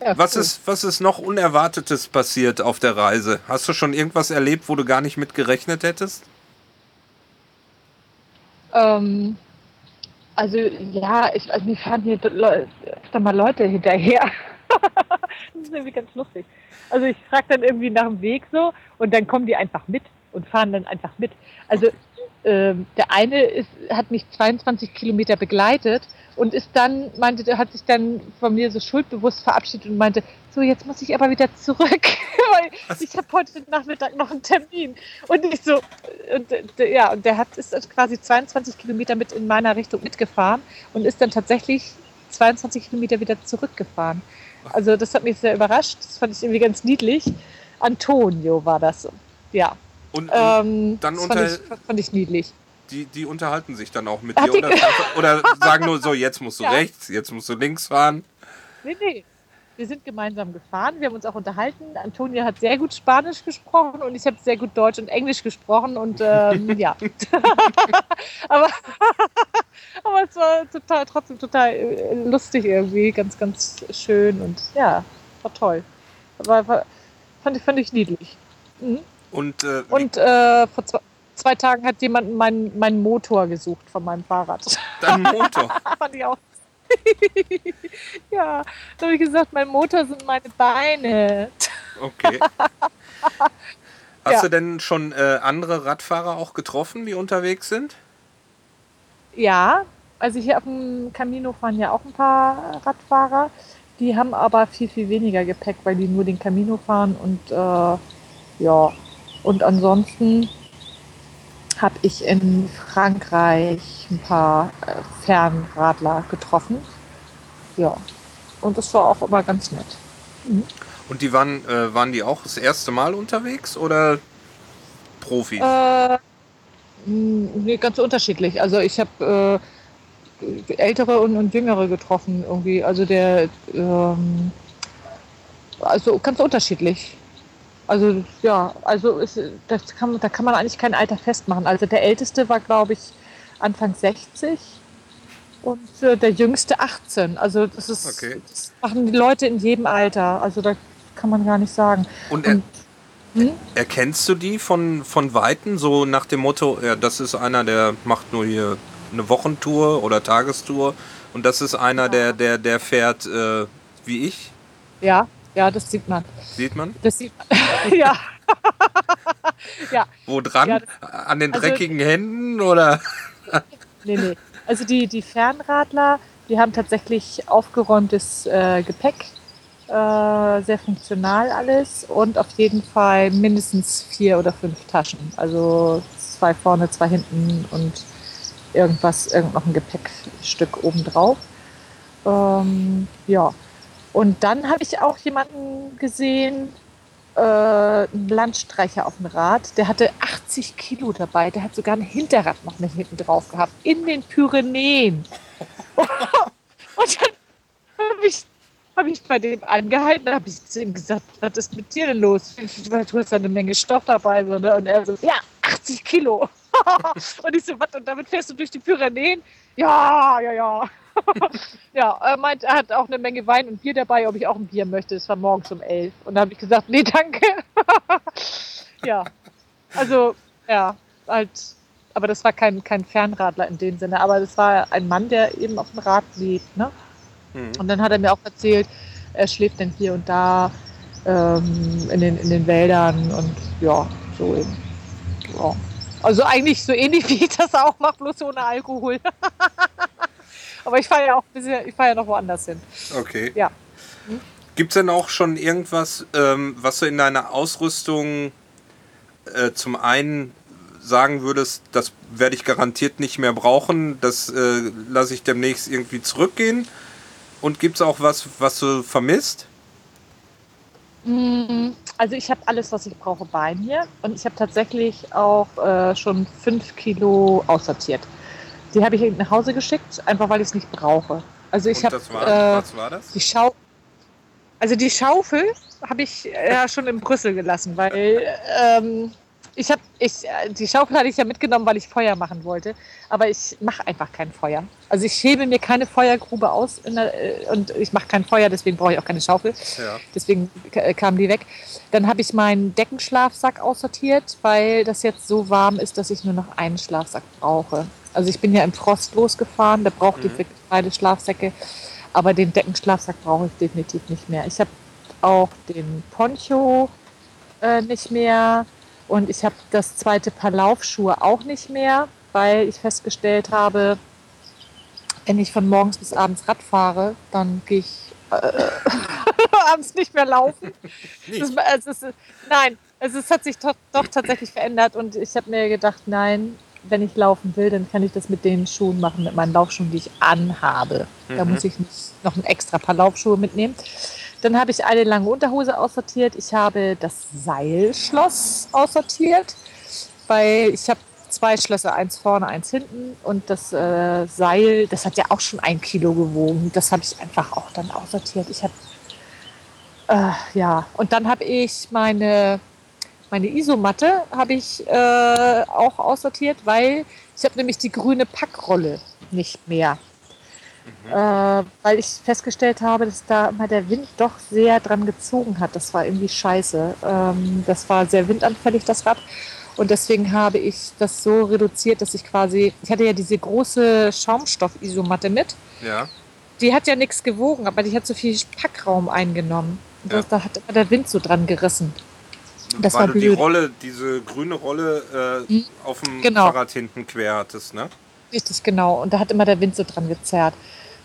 Was, cool. ist, was ist noch Unerwartetes passiert auf der Reise? Hast du schon irgendwas erlebt, wo du gar nicht mit gerechnet hättest? Ähm, also ja, ich, also mir fahren hier öfter mal Leute hinterher. (laughs) das ist irgendwie ganz lustig. Also ich frage dann irgendwie nach dem Weg so und dann kommen die einfach mit und fahren dann einfach mit. Also ähm, der eine ist, hat mich 22 Kilometer begleitet und ist dann, meinte, der hat sich dann von mir so schuldbewusst verabschiedet und meinte, so jetzt muss ich aber wieder zurück, (laughs) weil ich habe heute Nachmittag noch einen Termin. Und ich so, und, äh, ja, und der hat ist quasi 22 Kilometer mit in meiner Richtung mitgefahren und ist dann tatsächlich 22 Kilometer wieder zurückgefahren. Also das hat mich sehr überrascht. Das fand ich irgendwie ganz niedlich. Antonio war das. Ja. Und, Ähm, dann das unter- fand, ich, fand ich niedlich. die, die unterhalten sich dann auch mit Ach, dir oder, (laughs) oder sagen nur so, jetzt musst du Ja. rechts, jetzt musst du links fahren. Nee, nee. Wir sind gemeinsam gefahren, wir haben uns auch unterhalten. Antonia hat sehr gut Spanisch gesprochen und ich habe sehr gut Deutsch und Englisch gesprochen und ähm, (laughs) ja. (laughs) aber, aber es war total, trotzdem total äh, lustig irgendwie, ganz, ganz schön und ja, war toll. War, fand, ich, fand ich niedlich. Mhm. Und, äh, Und äh, vor zwei, zwei Tagen hat jemand meinen meinen Motor gesucht von meinem Fahrrad. dein Motor. (laughs) fand ich auch. (laughs) ja, da habe ich gesagt, mein Motor sind meine Beine. Okay. (laughs) Hast Ja. du denn schon äh, andere Radfahrer auch getroffen, die unterwegs sind? Ja, also hier auf dem Camino fahren ja auch ein paar Radfahrer. Die haben aber viel, viel weniger Gepäck, weil die nur den Camino fahren und äh, ja. Und ansonsten habe ich in Frankreich ein paar äh, Fernradler getroffen. Ja. Und das war auch immer ganz nett. Und die waren, äh, waren die auch das erste Mal unterwegs oder Profis? Äh, nee, ganz unterschiedlich. Also ich habe äh, ältere und, und jüngere getroffen irgendwie. Also der, ähm, also ganz unterschiedlich. Also ja, also ist, das kann, da kann man eigentlich kein Alter festmachen. Also der älteste war, glaube ich, Anfang 60 und äh, der jüngste 18. Also das ist, Okay. das machen die Leute in jedem Alter. Also da kann man gar nicht sagen. Und er, Und, hm? erkennst du die von, von Weitem, so nach dem Motto, ja, das ist einer, der macht nur hier eine Wochentour oder Tagestour und das ist einer, der, der, der fährt äh, wie ich, Ja, ja, das sieht man. sieht man? Das sieht man. (laughs) ja. (laughs) ja, Wo dran? Ja, An den also- dreckigen Händen oder? nee, nee. Also die, die Fernradler, die haben tatsächlich aufgeräumtes äh, Gepäck Äh, sehr funktional alles und auf jeden Fall mindestens vier oder fünf Taschen. Also zwei vorne, zwei hinten und irgendwas, irgend noch ein Gepäckstück obendrauf. Ähm, ja. Und dann habe ich auch jemanden gesehen, äh, einen Landstreicher auf dem Rad, der hatte 80 Kilo dabei. Der hat sogar ein Hinterrad noch mit hinten drauf gehabt. In den Pyrenäen. (laughs) und dann habe ich, hab ich bei dem angehalten, habe ich zu ihm gesagt, was ist mit dir denn los? Du hast eine Menge Stoff dabei. Ne? Und er so, ja, 80 Kilo. (laughs) und ich so, was, und damit fährst du durch die Pyrenäen? Ja, ja, ja. Ja, er meint, er hat auch eine Menge Wein und Bier dabei, ob ich auch ein Bier möchte. Es war morgens um elf. Und da habe ich gesagt, nee, danke. (laughs) ja, also, ja, halt, aber das war kein, kein Fernradler in dem Sinne. Aber das war ein Mann, der eben auf dem Rad lebt, ne? Mhm. Und dann hat er mir auch erzählt, er schläft dann hier und da ähm, in, den, in den Wäldern und ja, so eben. Ja. Also eigentlich so ähnlich (laughs) wie ich das auch mache, bloß ohne Alkohol. (laughs) Aber ich fahre ja auch ein bisschen, ich fahre ja noch woanders hin. Okay. Ja. Hm? Gibt es denn auch schon irgendwas, ähm, was du in deiner Ausrüstung äh, zum einen sagen würdest, das werde ich garantiert nicht mehr brauchen, das äh, lasse ich demnächst irgendwie zurückgehen? Und gibt es auch was, was du vermisst? Mm, also ich habe alles, was ich brauche bei mir und ich habe tatsächlich auch äh, schon fünf Kilo aussortiert. Die habe ich nach Hause geschickt, einfach weil ich es nicht brauche. Also ich habe. Äh, was war das? Die Schau also die Schaufel habe ich äh, ja schon in Brüssel gelassen, weil ähm, ich habe, ich, äh, die Schaufel hatte ich ja mitgenommen, weil ich Feuer machen wollte. Aber ich mache einfach kein Feuer. Also ich schäbe mir keine Feuergrube aus der, äh, und ich mache kein Feuer, deswegen brauche ich auch keine Schaufel. Ja. Deswegen äh, kamen die weg. Dann habe ich meinen Deckenschlafsack aussortiert, weil das jetzt so warm ist, dass ich nur noch einen Schlafsack brauche. Also ich bin ja im Frost losgefahren, da brauchte mhm. ich wirklich beide Schlafsäcke. Aber den Deckenschlafsack brauche ich definitiv nicht mehr. Ich habe auch den Poncho äh, nicht mehr und ich habe das zweite Paar Laufschuhe auch nicht mehr, weil ich festgestellt habe, wenn ich von morgens bis abends Rad fahre, dann gehe ich äh, (laughs) abends nicht mehr laufen. Nicht. Das, es ist, nein, es, ist, hat sich doch, doch tatsächlich verändert und ich habe mir gedacht, nein, wenn ich laufen will, dann kann ich das mit den Schuhen machen, mit meinen Laufschuhen, die ich anhabe. Mhm. Da muss ich nicht noch ein extra Paar Laufschuhe mitnehmen. Dann habe ich eine lange Unterhose aussortiert. Ich habe das Seilschloss aussortiert, weil ich habe zwei Schlösser, eins vorne, eins hinten. Und das äh, Seil, das hat ja auch schon ein Kilo gewogen. Das habe ich einfach auch dann aussortiert. Ich habe, äh, ja, und dann habe ich meine, meine Isomatte habe ich äh, auch aussortiert, weil ich habe nämlich die grüne Packrolle nicht mehr. Mhm. Äh, weil ich festgestellt habe, dass da mal der Wind doch sehr dran gezogen hat. Das war irgendwie scheiße. Ähm, das war sehr windanfällig, das Rad. Und deswegen habe ich das so reduziert, dass ich quasi, ich hatte ja diese große Schaumstoff-Isomatte mit. Ja. Die hat ja nichts gewogen, aber die hat so viel Packraum eingenommen. Ja. Da hat immer der Wind so dran gerissen. Das Weil war du die Rolle, diese grüne Rolle äh, hm, auf dem genau. Fahrrad hinten quer hattest, ne? Richtig, genau. Und da hat immer der Wind so dran gezerrt.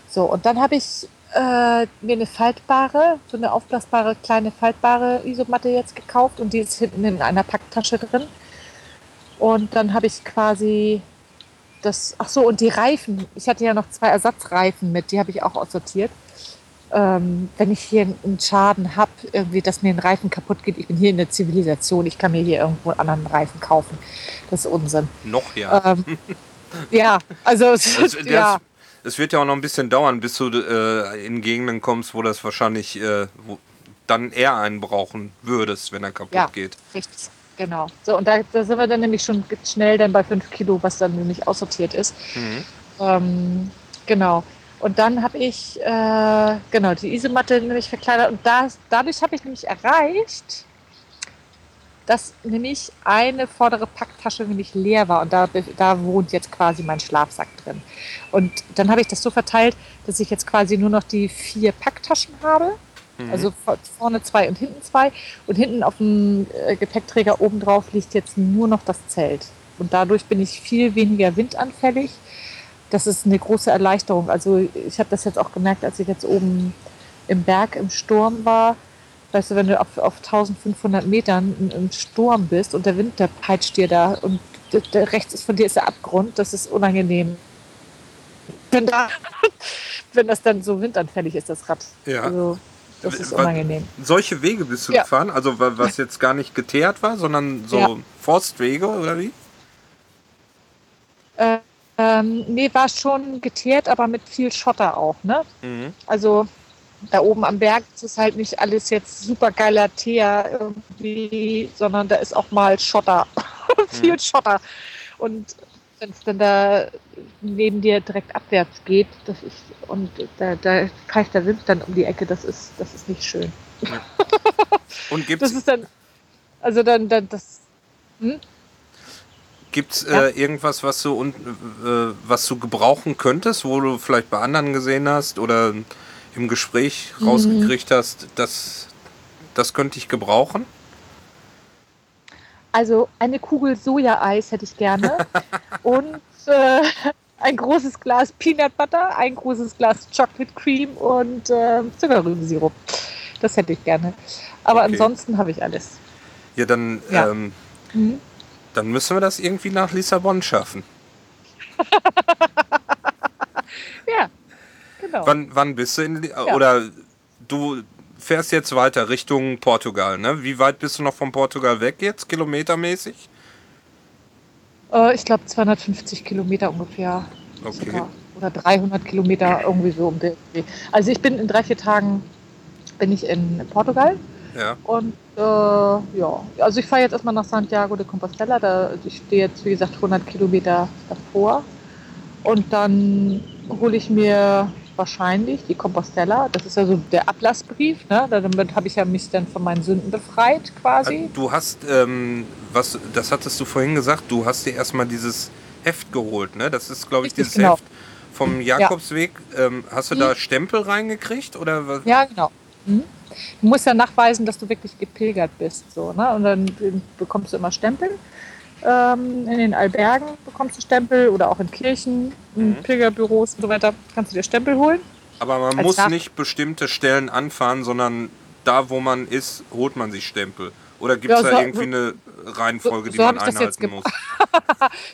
So, und dann habe ich äh, mir eine faltbare, so eine aufblasbare, kleine faltbare Isomatte jetzt gekauft und die ist hinten in einer Packtasche drin. Und dann habe ich quasi das, ach so, und die Reifen, ich hatte ja noch zwei Ersatzreifen mit, die habe ich auch aussortiert. Ähm, wenn ich hier einen Schaden habe, irgendwie, dass mir ein Reifen kaputt geht, ich bin hier in der Zivilisation, ich kann mir hier irgendwo einen anderen Reifen kaufen. Das ist Unsinn. Noch ja. Ähm, (laughs) ja, also das, das, ja. Es wird ja auch noch ein bisschen dauern, bis du äh, in Gegenden kommst, wo das wahrscheinlich äh, wo dann eher einen brauchen würdest, wenn er kaputt ja, geht. Richtig, genau. So, und da, da, sind wir dann nämlich schon schnell dann bei 5 Kilo, was dann nämlich aussortiert ist. Mhm. Ähm, genau. Und dann habe ich äh, genau die Isomatte nämlich verkleinert und das, dadurch habe ich nämlich erreicht, dass nämlich eine vordere Packtasche nämlich leer war und da, da wohnt jetzt quasi mein Schlafsack drin. Und dann habe ich das so verteilt, dass ich jetzt quasi nur noch die vier Packtaschen habe. Mhm. Also vorne zwei und hinten zwei. Und hinten auf dem äh, Gepäckträger obendrauf liegt jetzt nur noch das Zelt. Und dadurch bin ich viel weniger windanfällig. Das ist eine große Erleichterung. Also ich habe das jetzt auch gemerkt, als ich jetzt oben im Berg im Sturm war. Weißt du, wenn du auf, auf 1500 Metern im Sturm bist und der Wind, der peitscht dir da und der, der rechts ist von dir ist der Abgrund, das ist unangenehm. Wenn, da, (laughs) wenn das dann so windanfällig ist, das Rad. Ja. Also, das ist unangenehm. Solche Wege bist du Ja. gefahren? Also wa- was jetzt gar nicht geteert war, sondern so Ja. Forstwege oder wie? Äh, ähm, nee, war schon geteert, aber mit viel Schotter auch, ne? Mhm. Also da oben am Berg ist es halt nicht alles jetzt super geiler Teer irgendwie, sondern da ist auch mal Schotter. (laughs) viel Schotter. Und wenn es dann da neben dir direkt abwärts geht, das ist und da, da pfeift der Wind dann um die Ecke, das ist, das ist nicht schön. Und (laughs) gibt Das es ist dann, also dann, dann das, gibt's, Ja. äh, irgendwas, was du, äh, was du gebrauchen könntest, wo du vielleicht bei anderen gesehen hast oder im Gespräch Mhm. rausgekriegt hast, das, das könnte ich gebrauchen? Also eine Kugel Sojaeis hätte ich gerne (laughs) und äh, ein großes Glas Peanut Butter, ein großes Glas Chocolate Cream und äh, Zuckerrübensirup. Das hätte ich gerne. Aber Okay. ansonsten habe ich alles. Ja, dann, Ja. Ähm, Mhm. dann müssen wir das irgendwie nach Lissabon schaffen. (laughs) Ja, genau. Wann, wann bist du in Li oder du fährst jetzt weiter Richtung Portugal, ne? Wie weit bist du noch von Portugal weg jetzt, kilometermäßig? Äh, ich glaube 250 Kilometer ungefähr. Okay. Sogar. Oder 300 Kilometer irgendwie so um den Dreh. Also ich bin in drei, vier Tagen bin ich in Portugal. Ja. Und äh, ja, also ich fahre jetzt erstmal nach Santiago de Compostela. Da, ich stehe jetzt, wie gesagt, 100 Kilometer davor. Und dann hole ich mir wahrscheinlich die Compostela. Das ist ja so der Ablassbrief. Ne? Damit habe ich ja mich dann von meinen Sünden befreit quasi. Du hast, ähm, was, das hattest du vorhin gesagt, du hast dir erstmal dieses Heft geholt, ne? Das ist, glaube ich, Richtig, dieses genau. Heft vom Jakobsweg. Ähm, hast du Mhm. da Stempel reingekriegt oder was? Ja, genau. Mhm. Du musst ja nachweisen, dass du wirklich gepilgert bist. So, ne? Und dann bekommst du immer Stempel. Ähm, in den Albergen bekommst du Stempel oder auch in Kirchen, in Mhm. Pilgerbüros und so weiter kannst du dir Stempel holen. Aber man Als muss Nach- nicht bestimmte Stellen anfahren, sondern da, wo man ist, holt man sich Stempel. Oder gibt es Ja, da so- irgendwie eine Reihenfolge, so die man einhalten muss? (laughs)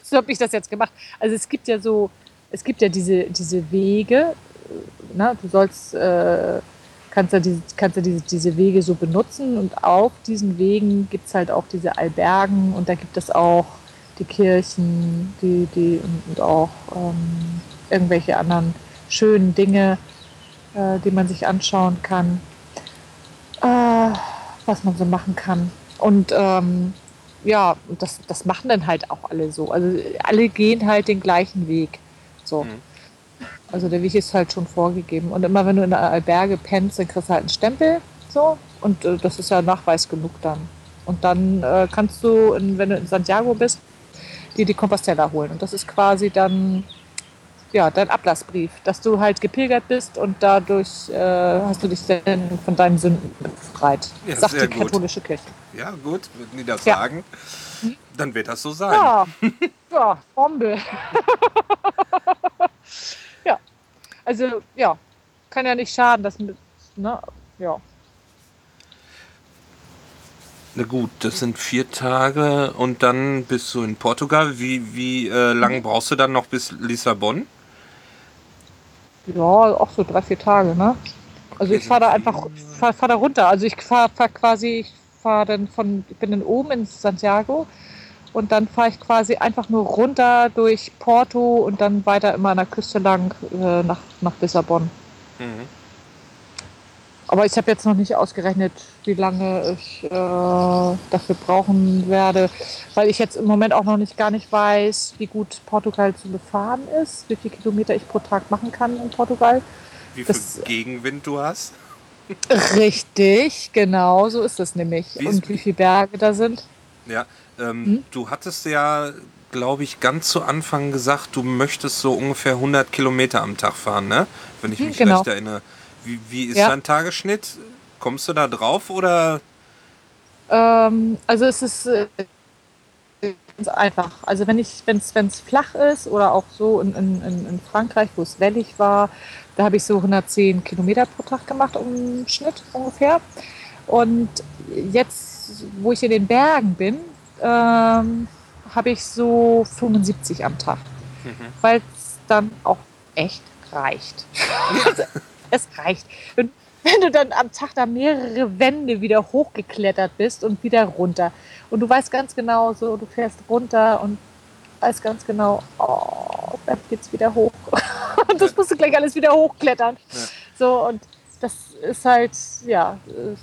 So habe ich das jetzt gemacht. Also es gibt ja so, es gibt ja diese, diese Wege, äh, ne? du sollst, äh, kannst ja diese, kannst ja diese, diese Wege so benutzen und auf diesen Wegen gibt es halt auch diese Albergen und da gibt es auch die Kirchen, die, die und, und auch ähm, irgendwelche anderen schönen Dinge, äh, die man sich anschauen kann, äh, was man so machen kann. Und ähm, ja, das, das machen dann halt auch alle so. Also alle gehen halt den gleichen Weg. So. Mhm. Also der Weg ist halt schon vorgegeben. Und immer wenn du in der Alberge pennst, dann kriegst du halt einen Stempel. So. Und äh, das ist ja Nachweis genug dann. Und dann äh, kannst du, in, wenn du in Santiago bist, dir die Compostela holen. Und das ist quasi dann ja, dein Ablassbrief, dass du halt gepilgert bist und dadurch äh, hast du dich von deinen Sünden befreit. Ja, sagt sehr die gut. katholische Kirche. Ja, gut, wenn die das Ja. sagen, dann wird das so sein. Ja, (laughs) ja, Bombe. (laughs) also ja, kann ja nicht schaden, dass mit, ne, ja. Na gut, das sind vier Tage und dann bist du in Portugal. Wie, wie äh, Mhm. lange brauchst du dann noch bis Lissabon? Ja, auch so drei, vier Tage, ne? Also ich fahre da einfach, fahr, fahr da runter. Also ich fahre fahr quasi, ich fahre dann von, ich bin dann oben in Santiago und dann fahre ich quasi einfach nur runter durch Porto und dann weiter immer an der Küste lang äh, nach, nach Lissabon. Mhm. Aber ich habe jetzt noch nicht ausgerechnet, wie lange ich äh, dafür brauchen werde, weil ich jetzt im Moment auch noch nicht gar nicht weiß, wie gut Portugal zu befahren ist, wie viele Kilometer ich pro Tag machen kann in Portugal. Wie viel Das- Gegenwind du hast? Richtig, genau, so ist es nämlich. Wie ist- Und wie viele Berge da sind. Ja, ähm, Hm? du hattest ja, glaube ich, ganz zu Anfang gesagt, du möchtest so ungefähr 100 Kilometer am Tag fahren, ne? Wenn ich Hm, mich genau. recht erinnere. Wie, wie ist Ja. dein Tagesschnitt? Kommst du da drauf oder? Ähm, also es ist, äh, ganz einfach. Also wenn ich, wenn es flach ist oder auch so in, in, in Frankreich, wo es wellig war, da habe ich so 110 Kilometer pro Tag gemacht im Schnitt ungefähr. Und jetzt, wo ich in den Bergen bin, ähm, habe ich so 75 am Tag, mhm. weil es dann auch echt reicht. also, (laughs) es reicht. Und wenn du dann am Tag da mehrere Wände wieder hochgeklettert bist und wieder runter. Und du weißt ganz genau, so du fährst runter und weißt ganz genau, oh, dann geht's wieder hoch. (laughs) und das musst du gleich alles wieder hochklettern. Ja. So und das ist halt, ja,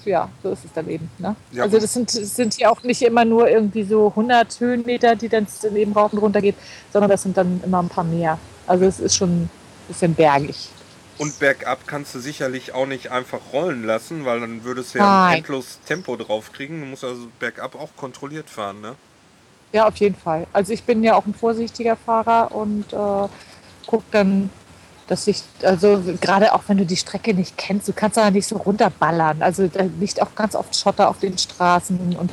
ja, so ist es dann eben. Ne? Ja. Also das sind, sind ja auch nicht immer nur irgendwie so 100 Höhenmeter, die dann eben rauf und runter geht, sondern das sind dann immer ein paar mehr. Also es ist schon ein bisschen bergig. Und bergab kannst du sicherlich auch nicht einfach rollen lassen, weil dann würdest du ja ein endlos Tempo drauf kriegen. Du musst also bergab auch kontrolliert fahren, ne? Ja, auf jeden Fall. Also ich bin ja auch ein vorsichtiger Fahrer und äh, guck dann, dass ich, also gerade auch wenn du die Strecke nicht kennst, du kannst da nicht so runterballern. Also da liegt auch ganz oft Schotter auf den Straßen und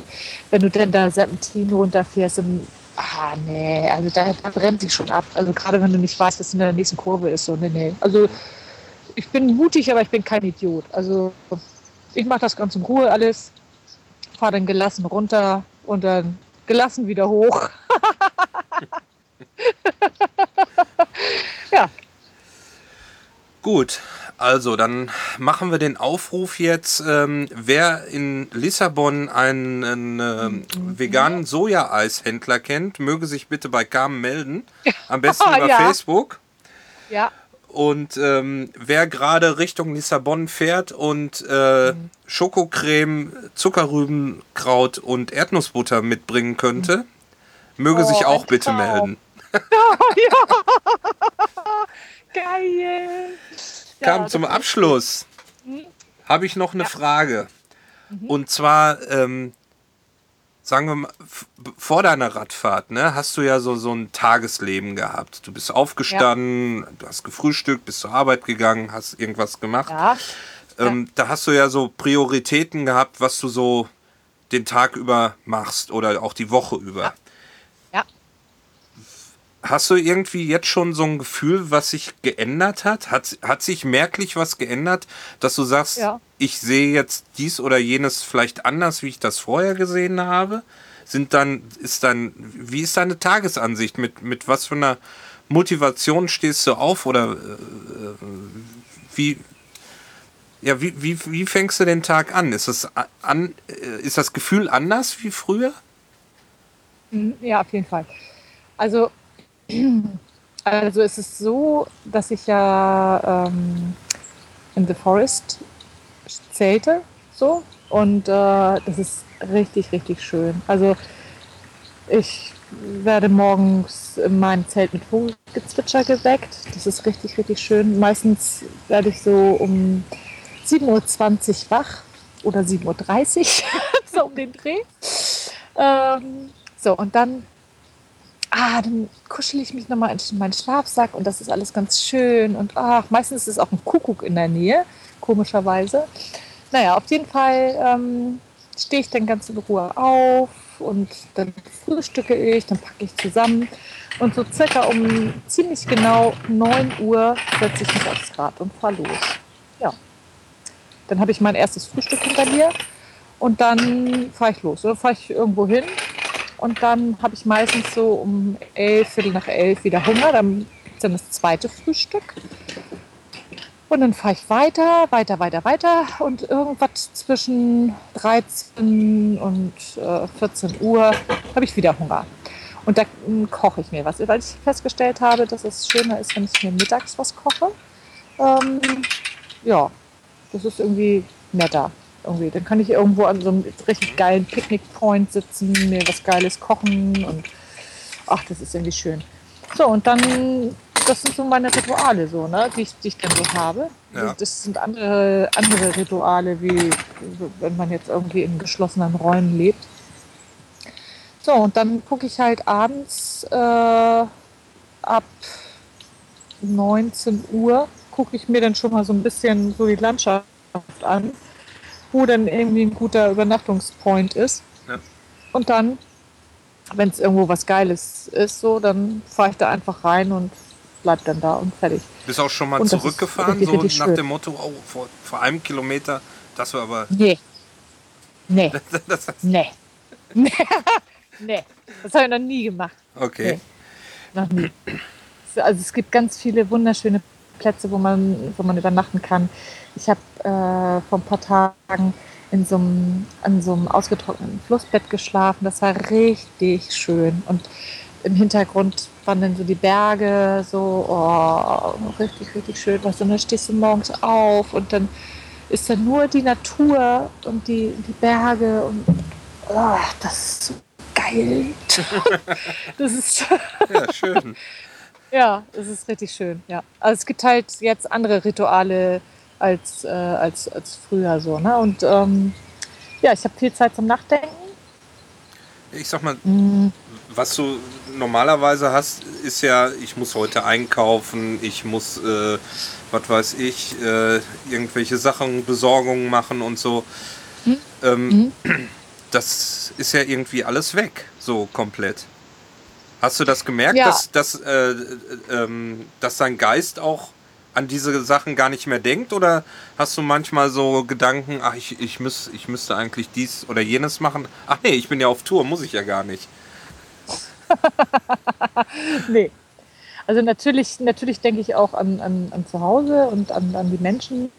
wenn du dann da Serpentin runterfährst, dann, ah nee, also da, da brennt sich schon ab. Also gerade wenn du nicht weißt, was in der nächsten Kurve ist, so nee, nee. Also ich bin mutig, aber ich bin kein Idiot. Also ich mache das ganz in Ruhe alles, fahre dann gelassen runter und dann gelassen wieder hoch. (laughs) ja. Gut, also dann machen wir den Aufruf jetzt. Ähm, wer in Lissabon einen, einen ähm, veganen Soja-Eishändler kennt, möge sich bitte bei Carmen melden. Am besten (laughs) über ja. Facebook. Ja. Und ähm, wer gerade Richtung Lissabon fährt und äh, mhm. Schokocreme, Zuckerrübenkraut und Erdnussbutter mitbringen könnte, möge oh, sich auch bitte melden. Ja. Geil. Kam ja, zum Abschluss. Mhm. Habe ich noch eine ja. Frage. Mhm. Und zwar, ähm, sagen wir mal, vor deiner Radfahrt, ne, hast du ja so, so ein Tagesleben gehabt. Du bist aufgestanden, du hast gefrühstückt, bist zur Arbeit gegangen, hast irgendwas gemacht. Ja. Ähm. Da hast du ja so Prioritäten gehabt, was du so den Tag über machst oder auch die Woche über. Hast du irgendwie jetzt schon so ein Gefühl, was sich geändert hat? Hat, hat sich merklich was geändert, dass du sagst, ja ich sehe jetzt dies oder jenes vielleicht anders, wie ich das vorher gesehen habe? Sind dann, ist dann, wie ist deine Tagesansicht? Mit, mit was für einer Motivation stehst du auf oder äh, wie, ja, wie, wie, wie fängst du den Tag an? Ist das, an, äh, ist das Gefühl anders wie früher? Mhm, ja, auf jeden Fall. Also, also es ist so, dass ich ja ähm, in The Forest Zelte so und äh, das ist richtig, richtig schön. Also ich werde morgens in meinem Zelt mit Vogelgezwitscher geweckt. Das ist richtig, richtig schön. Meistens werde ich so um 7.20 Uhr wach oder 7.30 Uhr, (laughs) so um den Dreh. Ähm, so, und dann, ah, dann kuschel ich mich nochmal in meinen Schlafsack und das ist alles ganz schön. Und ach, meistens ist auch ein Kuckuck in der Nähe, komischerweise. Naja, auf jeden Fall ähm, stehe ich dann ganz in Ruhe auf und dann frühstücke ich, dann packe ich zusammen und so circa um ziemlich genau 9 Uhr setze ich mich aufs Rad und fahre los. Ja. Dann habe ich mein erstes Frühstück hinter mir und dann fahre ich los. Oder fahre ich irgendwo hin und dann habe ich meistens so um elf, Viertel nach elf wieder Hunger. Dann gibt es dann das zweite Frühstück. Und dann fahre ich weiter, weiter, weiter, weiter und irgendwas zwischen 13 und äh, 14 Uhr habe ich wieder Hunger. Und da hm, koche ich mir was, weil ich festgestellt habe, dass es schöner ist, wenn ich mir mittags was koche. Ähm, ja, das ist irgendwie netter. Irgendwie. Dann kann ich irgendwo an so einem richtig geilen Picknick-Point sitzen, mir was Geiles kochen und ach, das ist irgendwie schön. So, und dann das sind so meine Rituale, so, ne, die, ich, die ich dann so habe. Ja. Das sind andere, andere Rituale, wie wenn man jetzt irgendwie in geschlossenen Räumen lebt. So, und dann gucke ich halt abends äh, ab 19 Uhr, gucke ich mir dann schon mal so ein bisschen so die Landschaft an, wo dann irgendwie ein guter Übernachtungspoint ist. Ja. Und dann wenn es irgendwo was Geiles ist, so, dann fahre ich da einfach rein und bleib dann da und fertig. Bist auch schon mal Und ist zurückgefahren, so nach schön. dem Motto, oh, vor, vor einem Kilometer, das war aber. Nee. Nee. (laughs) Das, Nee. Nee. (laughs) nee. Das habe ich noch nie gemacht. okay. Noch nie. Also es gibt ganz viele wunderschöne Plätze, wo man, wo man übernachten kann. Ich habe äh, vor ein paar Tagen in so einem, an so einem ausgetrockneten Flussbett geschlafen. Das war richtig schön. Und im Hintergrund waren dann so die Berge, so oh, richtig, richtig schön. Und dann stehst du morgens auf und dann ist da nur die Natur und die, die Berge und oh, das ist so geil. (laughs) das ist Ja, schön. Ja, es ist richtig schön, ja. Also es gibt halt jetzt andere Rituale als, äh, als, als früher so, ne? Und ähm, ja, ich habe viel Zeit zum Nachdenken. Ich sag mal, Mm, was du normalerweise hast, ist ja, ich muss heute einkaufen, ich muss, äh, was weiß ich, äh, irgendwelche Sachen, Besorgungen machen und so. Hm? Ähm, Das ist ja irgendwie alles weg, so komplett. Hast du das gemerkt, Ja. dass, dass, äh, äh, ähm, dass dein Geist auch an diese Sachen gar nicht mehr denkt? Oder hast du manchmal so Gedanken, ach, ich, ich, müß, ich müsste eigentlich dies oder jenes machen? Ach nee, ich bin ja auf Tour, muss ich ja gar nicht. (laughs) nee. Also natürlich, natürlich denke ich auch an, an, an zu Hause und an, an die Menschen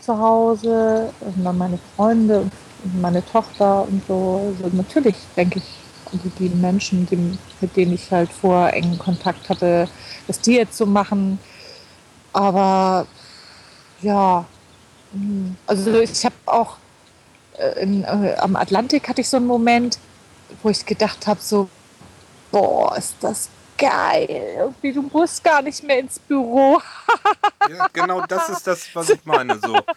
zu Hause und an meine Freunde und meine Tochter und so. Also natürlich denke ich die lieben Menschen, die, mit denen ich halt vorher engen Kontakt hatte, was die jetzt so machen. Aber ja, also ich habe auch äh, in, äh, am Atlantik hatte ich so einen Moment, wo ich gedacht habe, so, boah, ist das geil. Irgendwie, du musst gar nicht mehr ins Büro. Ja, genau das ist das, was ich meine. So. (laughs)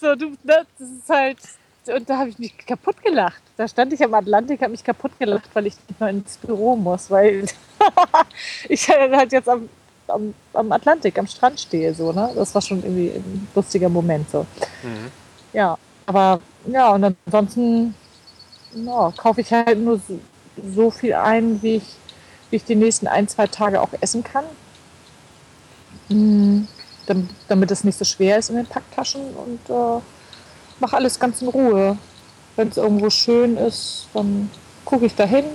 So, du, ne, das ist halt. Und da habe ich mich kaputt gelacht. Da stand ich am Atlantik, habe mich kaputt gelacht, weil ich nicht mehr ins Büro muss, weil (laughs) ich halt jetzt am, am, am Atlantik, am Strand stehe. So, ne? Das war schon irgendwie ein lustiger Moment. So. Mhm. Ja, aber ja, und ansonsten ja, kaufe ich halt nur so, so viel ein, wie ich, wie ich die nächsten ein, zwei Tage auch essen kann. Dam- damit es nicht so schwer ist in den Packtaschen und äh, mache alles ganz in Ruhe. Wenn es irgendwo schön ist, dann gucke ich dahin.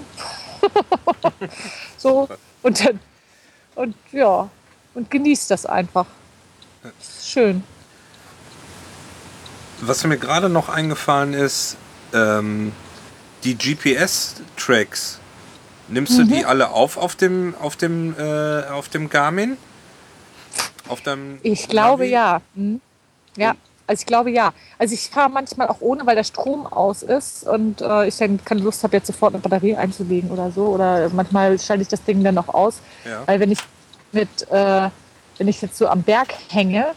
(laughs) so, und dann, und ja, und genieße das einfach. Schön. Was mir gerade noch eingefallen ist, ähm, die GPS-Tracks. Nimmst du Mhm. die alle auf auf dem, auf dem, äh, auf dem Garmin? Auf deinem Ich glaube Navi? ja. Hm. Ja, Und- also ich glaube ja. Also ich fahre manchmal auch ohne, weil der Strom aus ist und äh, ich dann keine Lust habe, jetzt sofort eine Batterie einzulegen oder so. Oder manchmal schalte ich das Ding dann noch aus. Ja. Weil wenn ich mit, äh, wenn ich jetzt so am Berg hänge,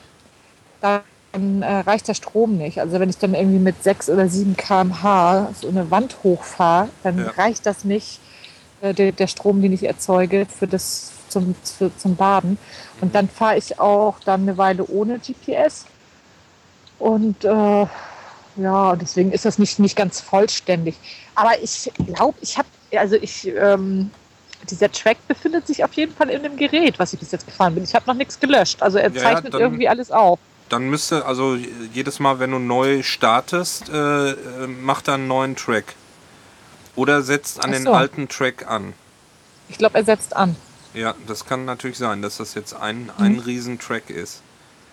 dann äh, reicht der Strom nicht. Also wenn ich dann irgendwie mit 6 oder 7 km/h so eine Wand hochfahre, dann Ja. reicht das nicht, äh, der, der Strom, den ich erzeuge, für das zum, für, zum Baden. Und dann fahre ich auch dann eine Weile ohne GPS. Und äh, ja, deswegen ist das nicht, nicht ganz vollständig. Aber ich glaube, ich habe, also ich, ähm, dieser Track befindet sich auf jeden Fall in dem Gerät, was ich bis jetzt gefahren bin. Ich habe noch nichts gelöscht. Also er Ja, zeichnet dann- irgendwie alles auf. Dann müsste, also jedes Mal, wenn du neu startest, äh, äh, mach da einen neuen Track. Oder setzt an Ach den so. alten Track an. Ich glaube, er setzt an. Ja, das kann natürlich sein, dass das jetzt ein, Mhm. ein Riesentrack ist.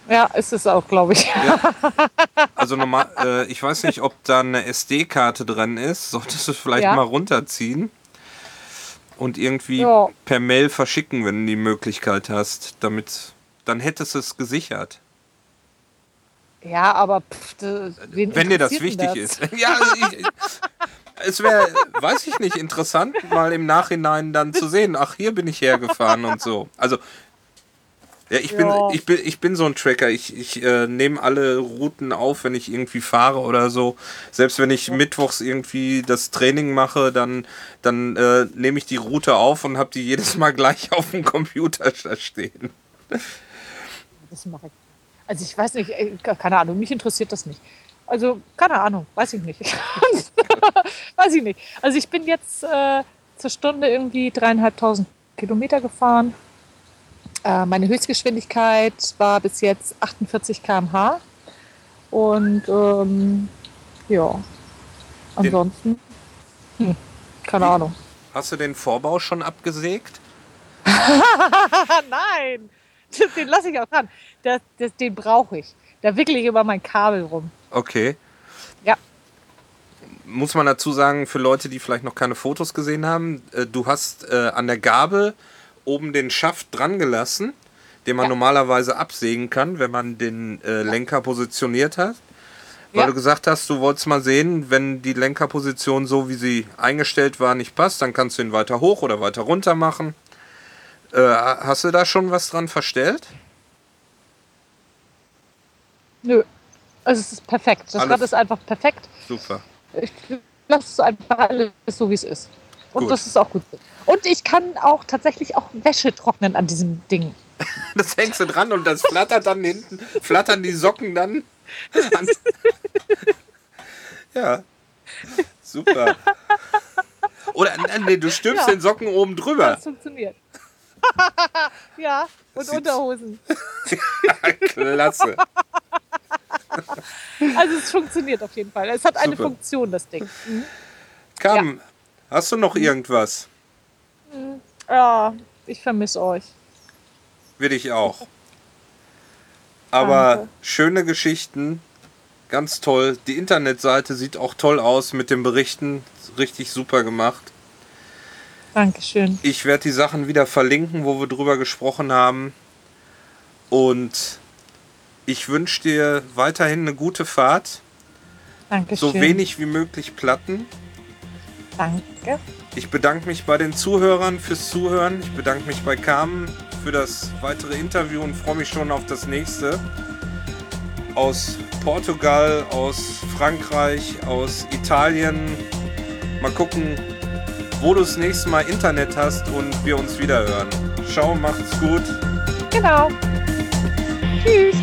Ja, ist es auch, glaube ich. (laughs) Also normal, äh, ich weiß nicht, ob da eine SD-Karte drin ist. Solltest du vielleicht Ja. mal runterziehen und irgendwie Ja. per Mail verschicken, wenn du die Möglichkeit hast. Damit, dann hättest du es gesichert. Ja, aber pff, Wenn dir das wichtig denn ist. Ja, also ich, es wäre, weiß ich nicht, interessant, mal im Nachhinein dann zu sehen, ach, hier bin ich hergefahren und so. Also, ja, ich bin, Ja. ich bin, ich bin so ein Tracker. Ich, ich äh, nehme alle Routen auf, wenn ich irgendwie fahre oder so. Selbst wenn ich mittwochs irgendwie das Training mache, dann, dann äh, nehme ich die Route auf und habe die jedes Mal gleich (laughs) auf dem Computer stehen. Das mache ich. Also ich weiß nicht, äh, keine Ahnung, mich interessiert das nicht. Also, keine Ahnung, weiß ich nicht. (laughs) weiß ich nicht. Also ich bin jetzt, äh, zur Stunde irgendwie dreieinhalbtausend Kilometer gefahren. Äh, meine Höchstgeschwindigkeit war bis jetzt 48 km/h. Und ähm, ja, ansonsten, hm, keine Ahnung. Hast du den Vorbau schon abgesägt? (laughs) Nein, den lasse ich auch dran. Das, das, den brauche ich. Da wickel ich über mein Kabel rum. Okay. Ja. Muss man dazu sagen, für Leute, die vielleicht noch keine Fotos gesehen haben, äh, du hast äh, an der Gabel oben den Schaft dran gelassen, den man Ja. normalerweise absägen kann, wenn man den äh, Lenker positioniert hat. Weil Ja. du gesagt hast, du wolltest mal sehen, wenn die Lenkerposition so, wie sie eingestellt war, nicht passt, dann kannst du ihn weiter hoch oder weiter runter machen. Äh, hast du da schon was dran verstellt? Nö. Also es ist perfekt. Das Alles- Rad ist einfach perfekt. Super. Ich lasse es einfach alles so, wie es ist. Und Gut. das ist auch gut. Und ich kann auch tatsächlich auch Wäsche trocknen an diesem Ding. (laughs) Das hängst du dran und das flattert dann hinten, flattern die Socken dann. An. Ja. Super. Oder nee, du stülpst Ja. den Socken oben drüber. Das funktioniert. (laughs) ja, und sieht- Unterhosen. Klasse. Also es funktioniert auf jeden Fall. Es hat eine Super. Funktion, das Ding. Mhm. Kam, hast du noch irgendwas? Ja, ich vermisse euch. Will ich auch. Aber Danke. schöne Geschichten, ganz toll. Die Internetseite sieht auch toll aus mit den Berichten. Richtig super gemacht. Dankeschön. Ich werde die Sachen wieder verlinken, wo wir drüber gesprochen haben. Und ich wünsche dir weiterhin eine gute Fahrt. Dankeschön. So wenig wie möglich Platten. Danke. Ich bedanke mich bei den Zuhörern fürs Zuhören. Ich bedanke mich bei Carmen für das weitere Interview und freue mich schon auf das nächste. Aus Portugal, aus Frankreich, aus Italien. Mal gucken, wo du das nächste Mal Internet hast und wir uns wieder hören. Ciao, macht's gut. Genau. Tschüss.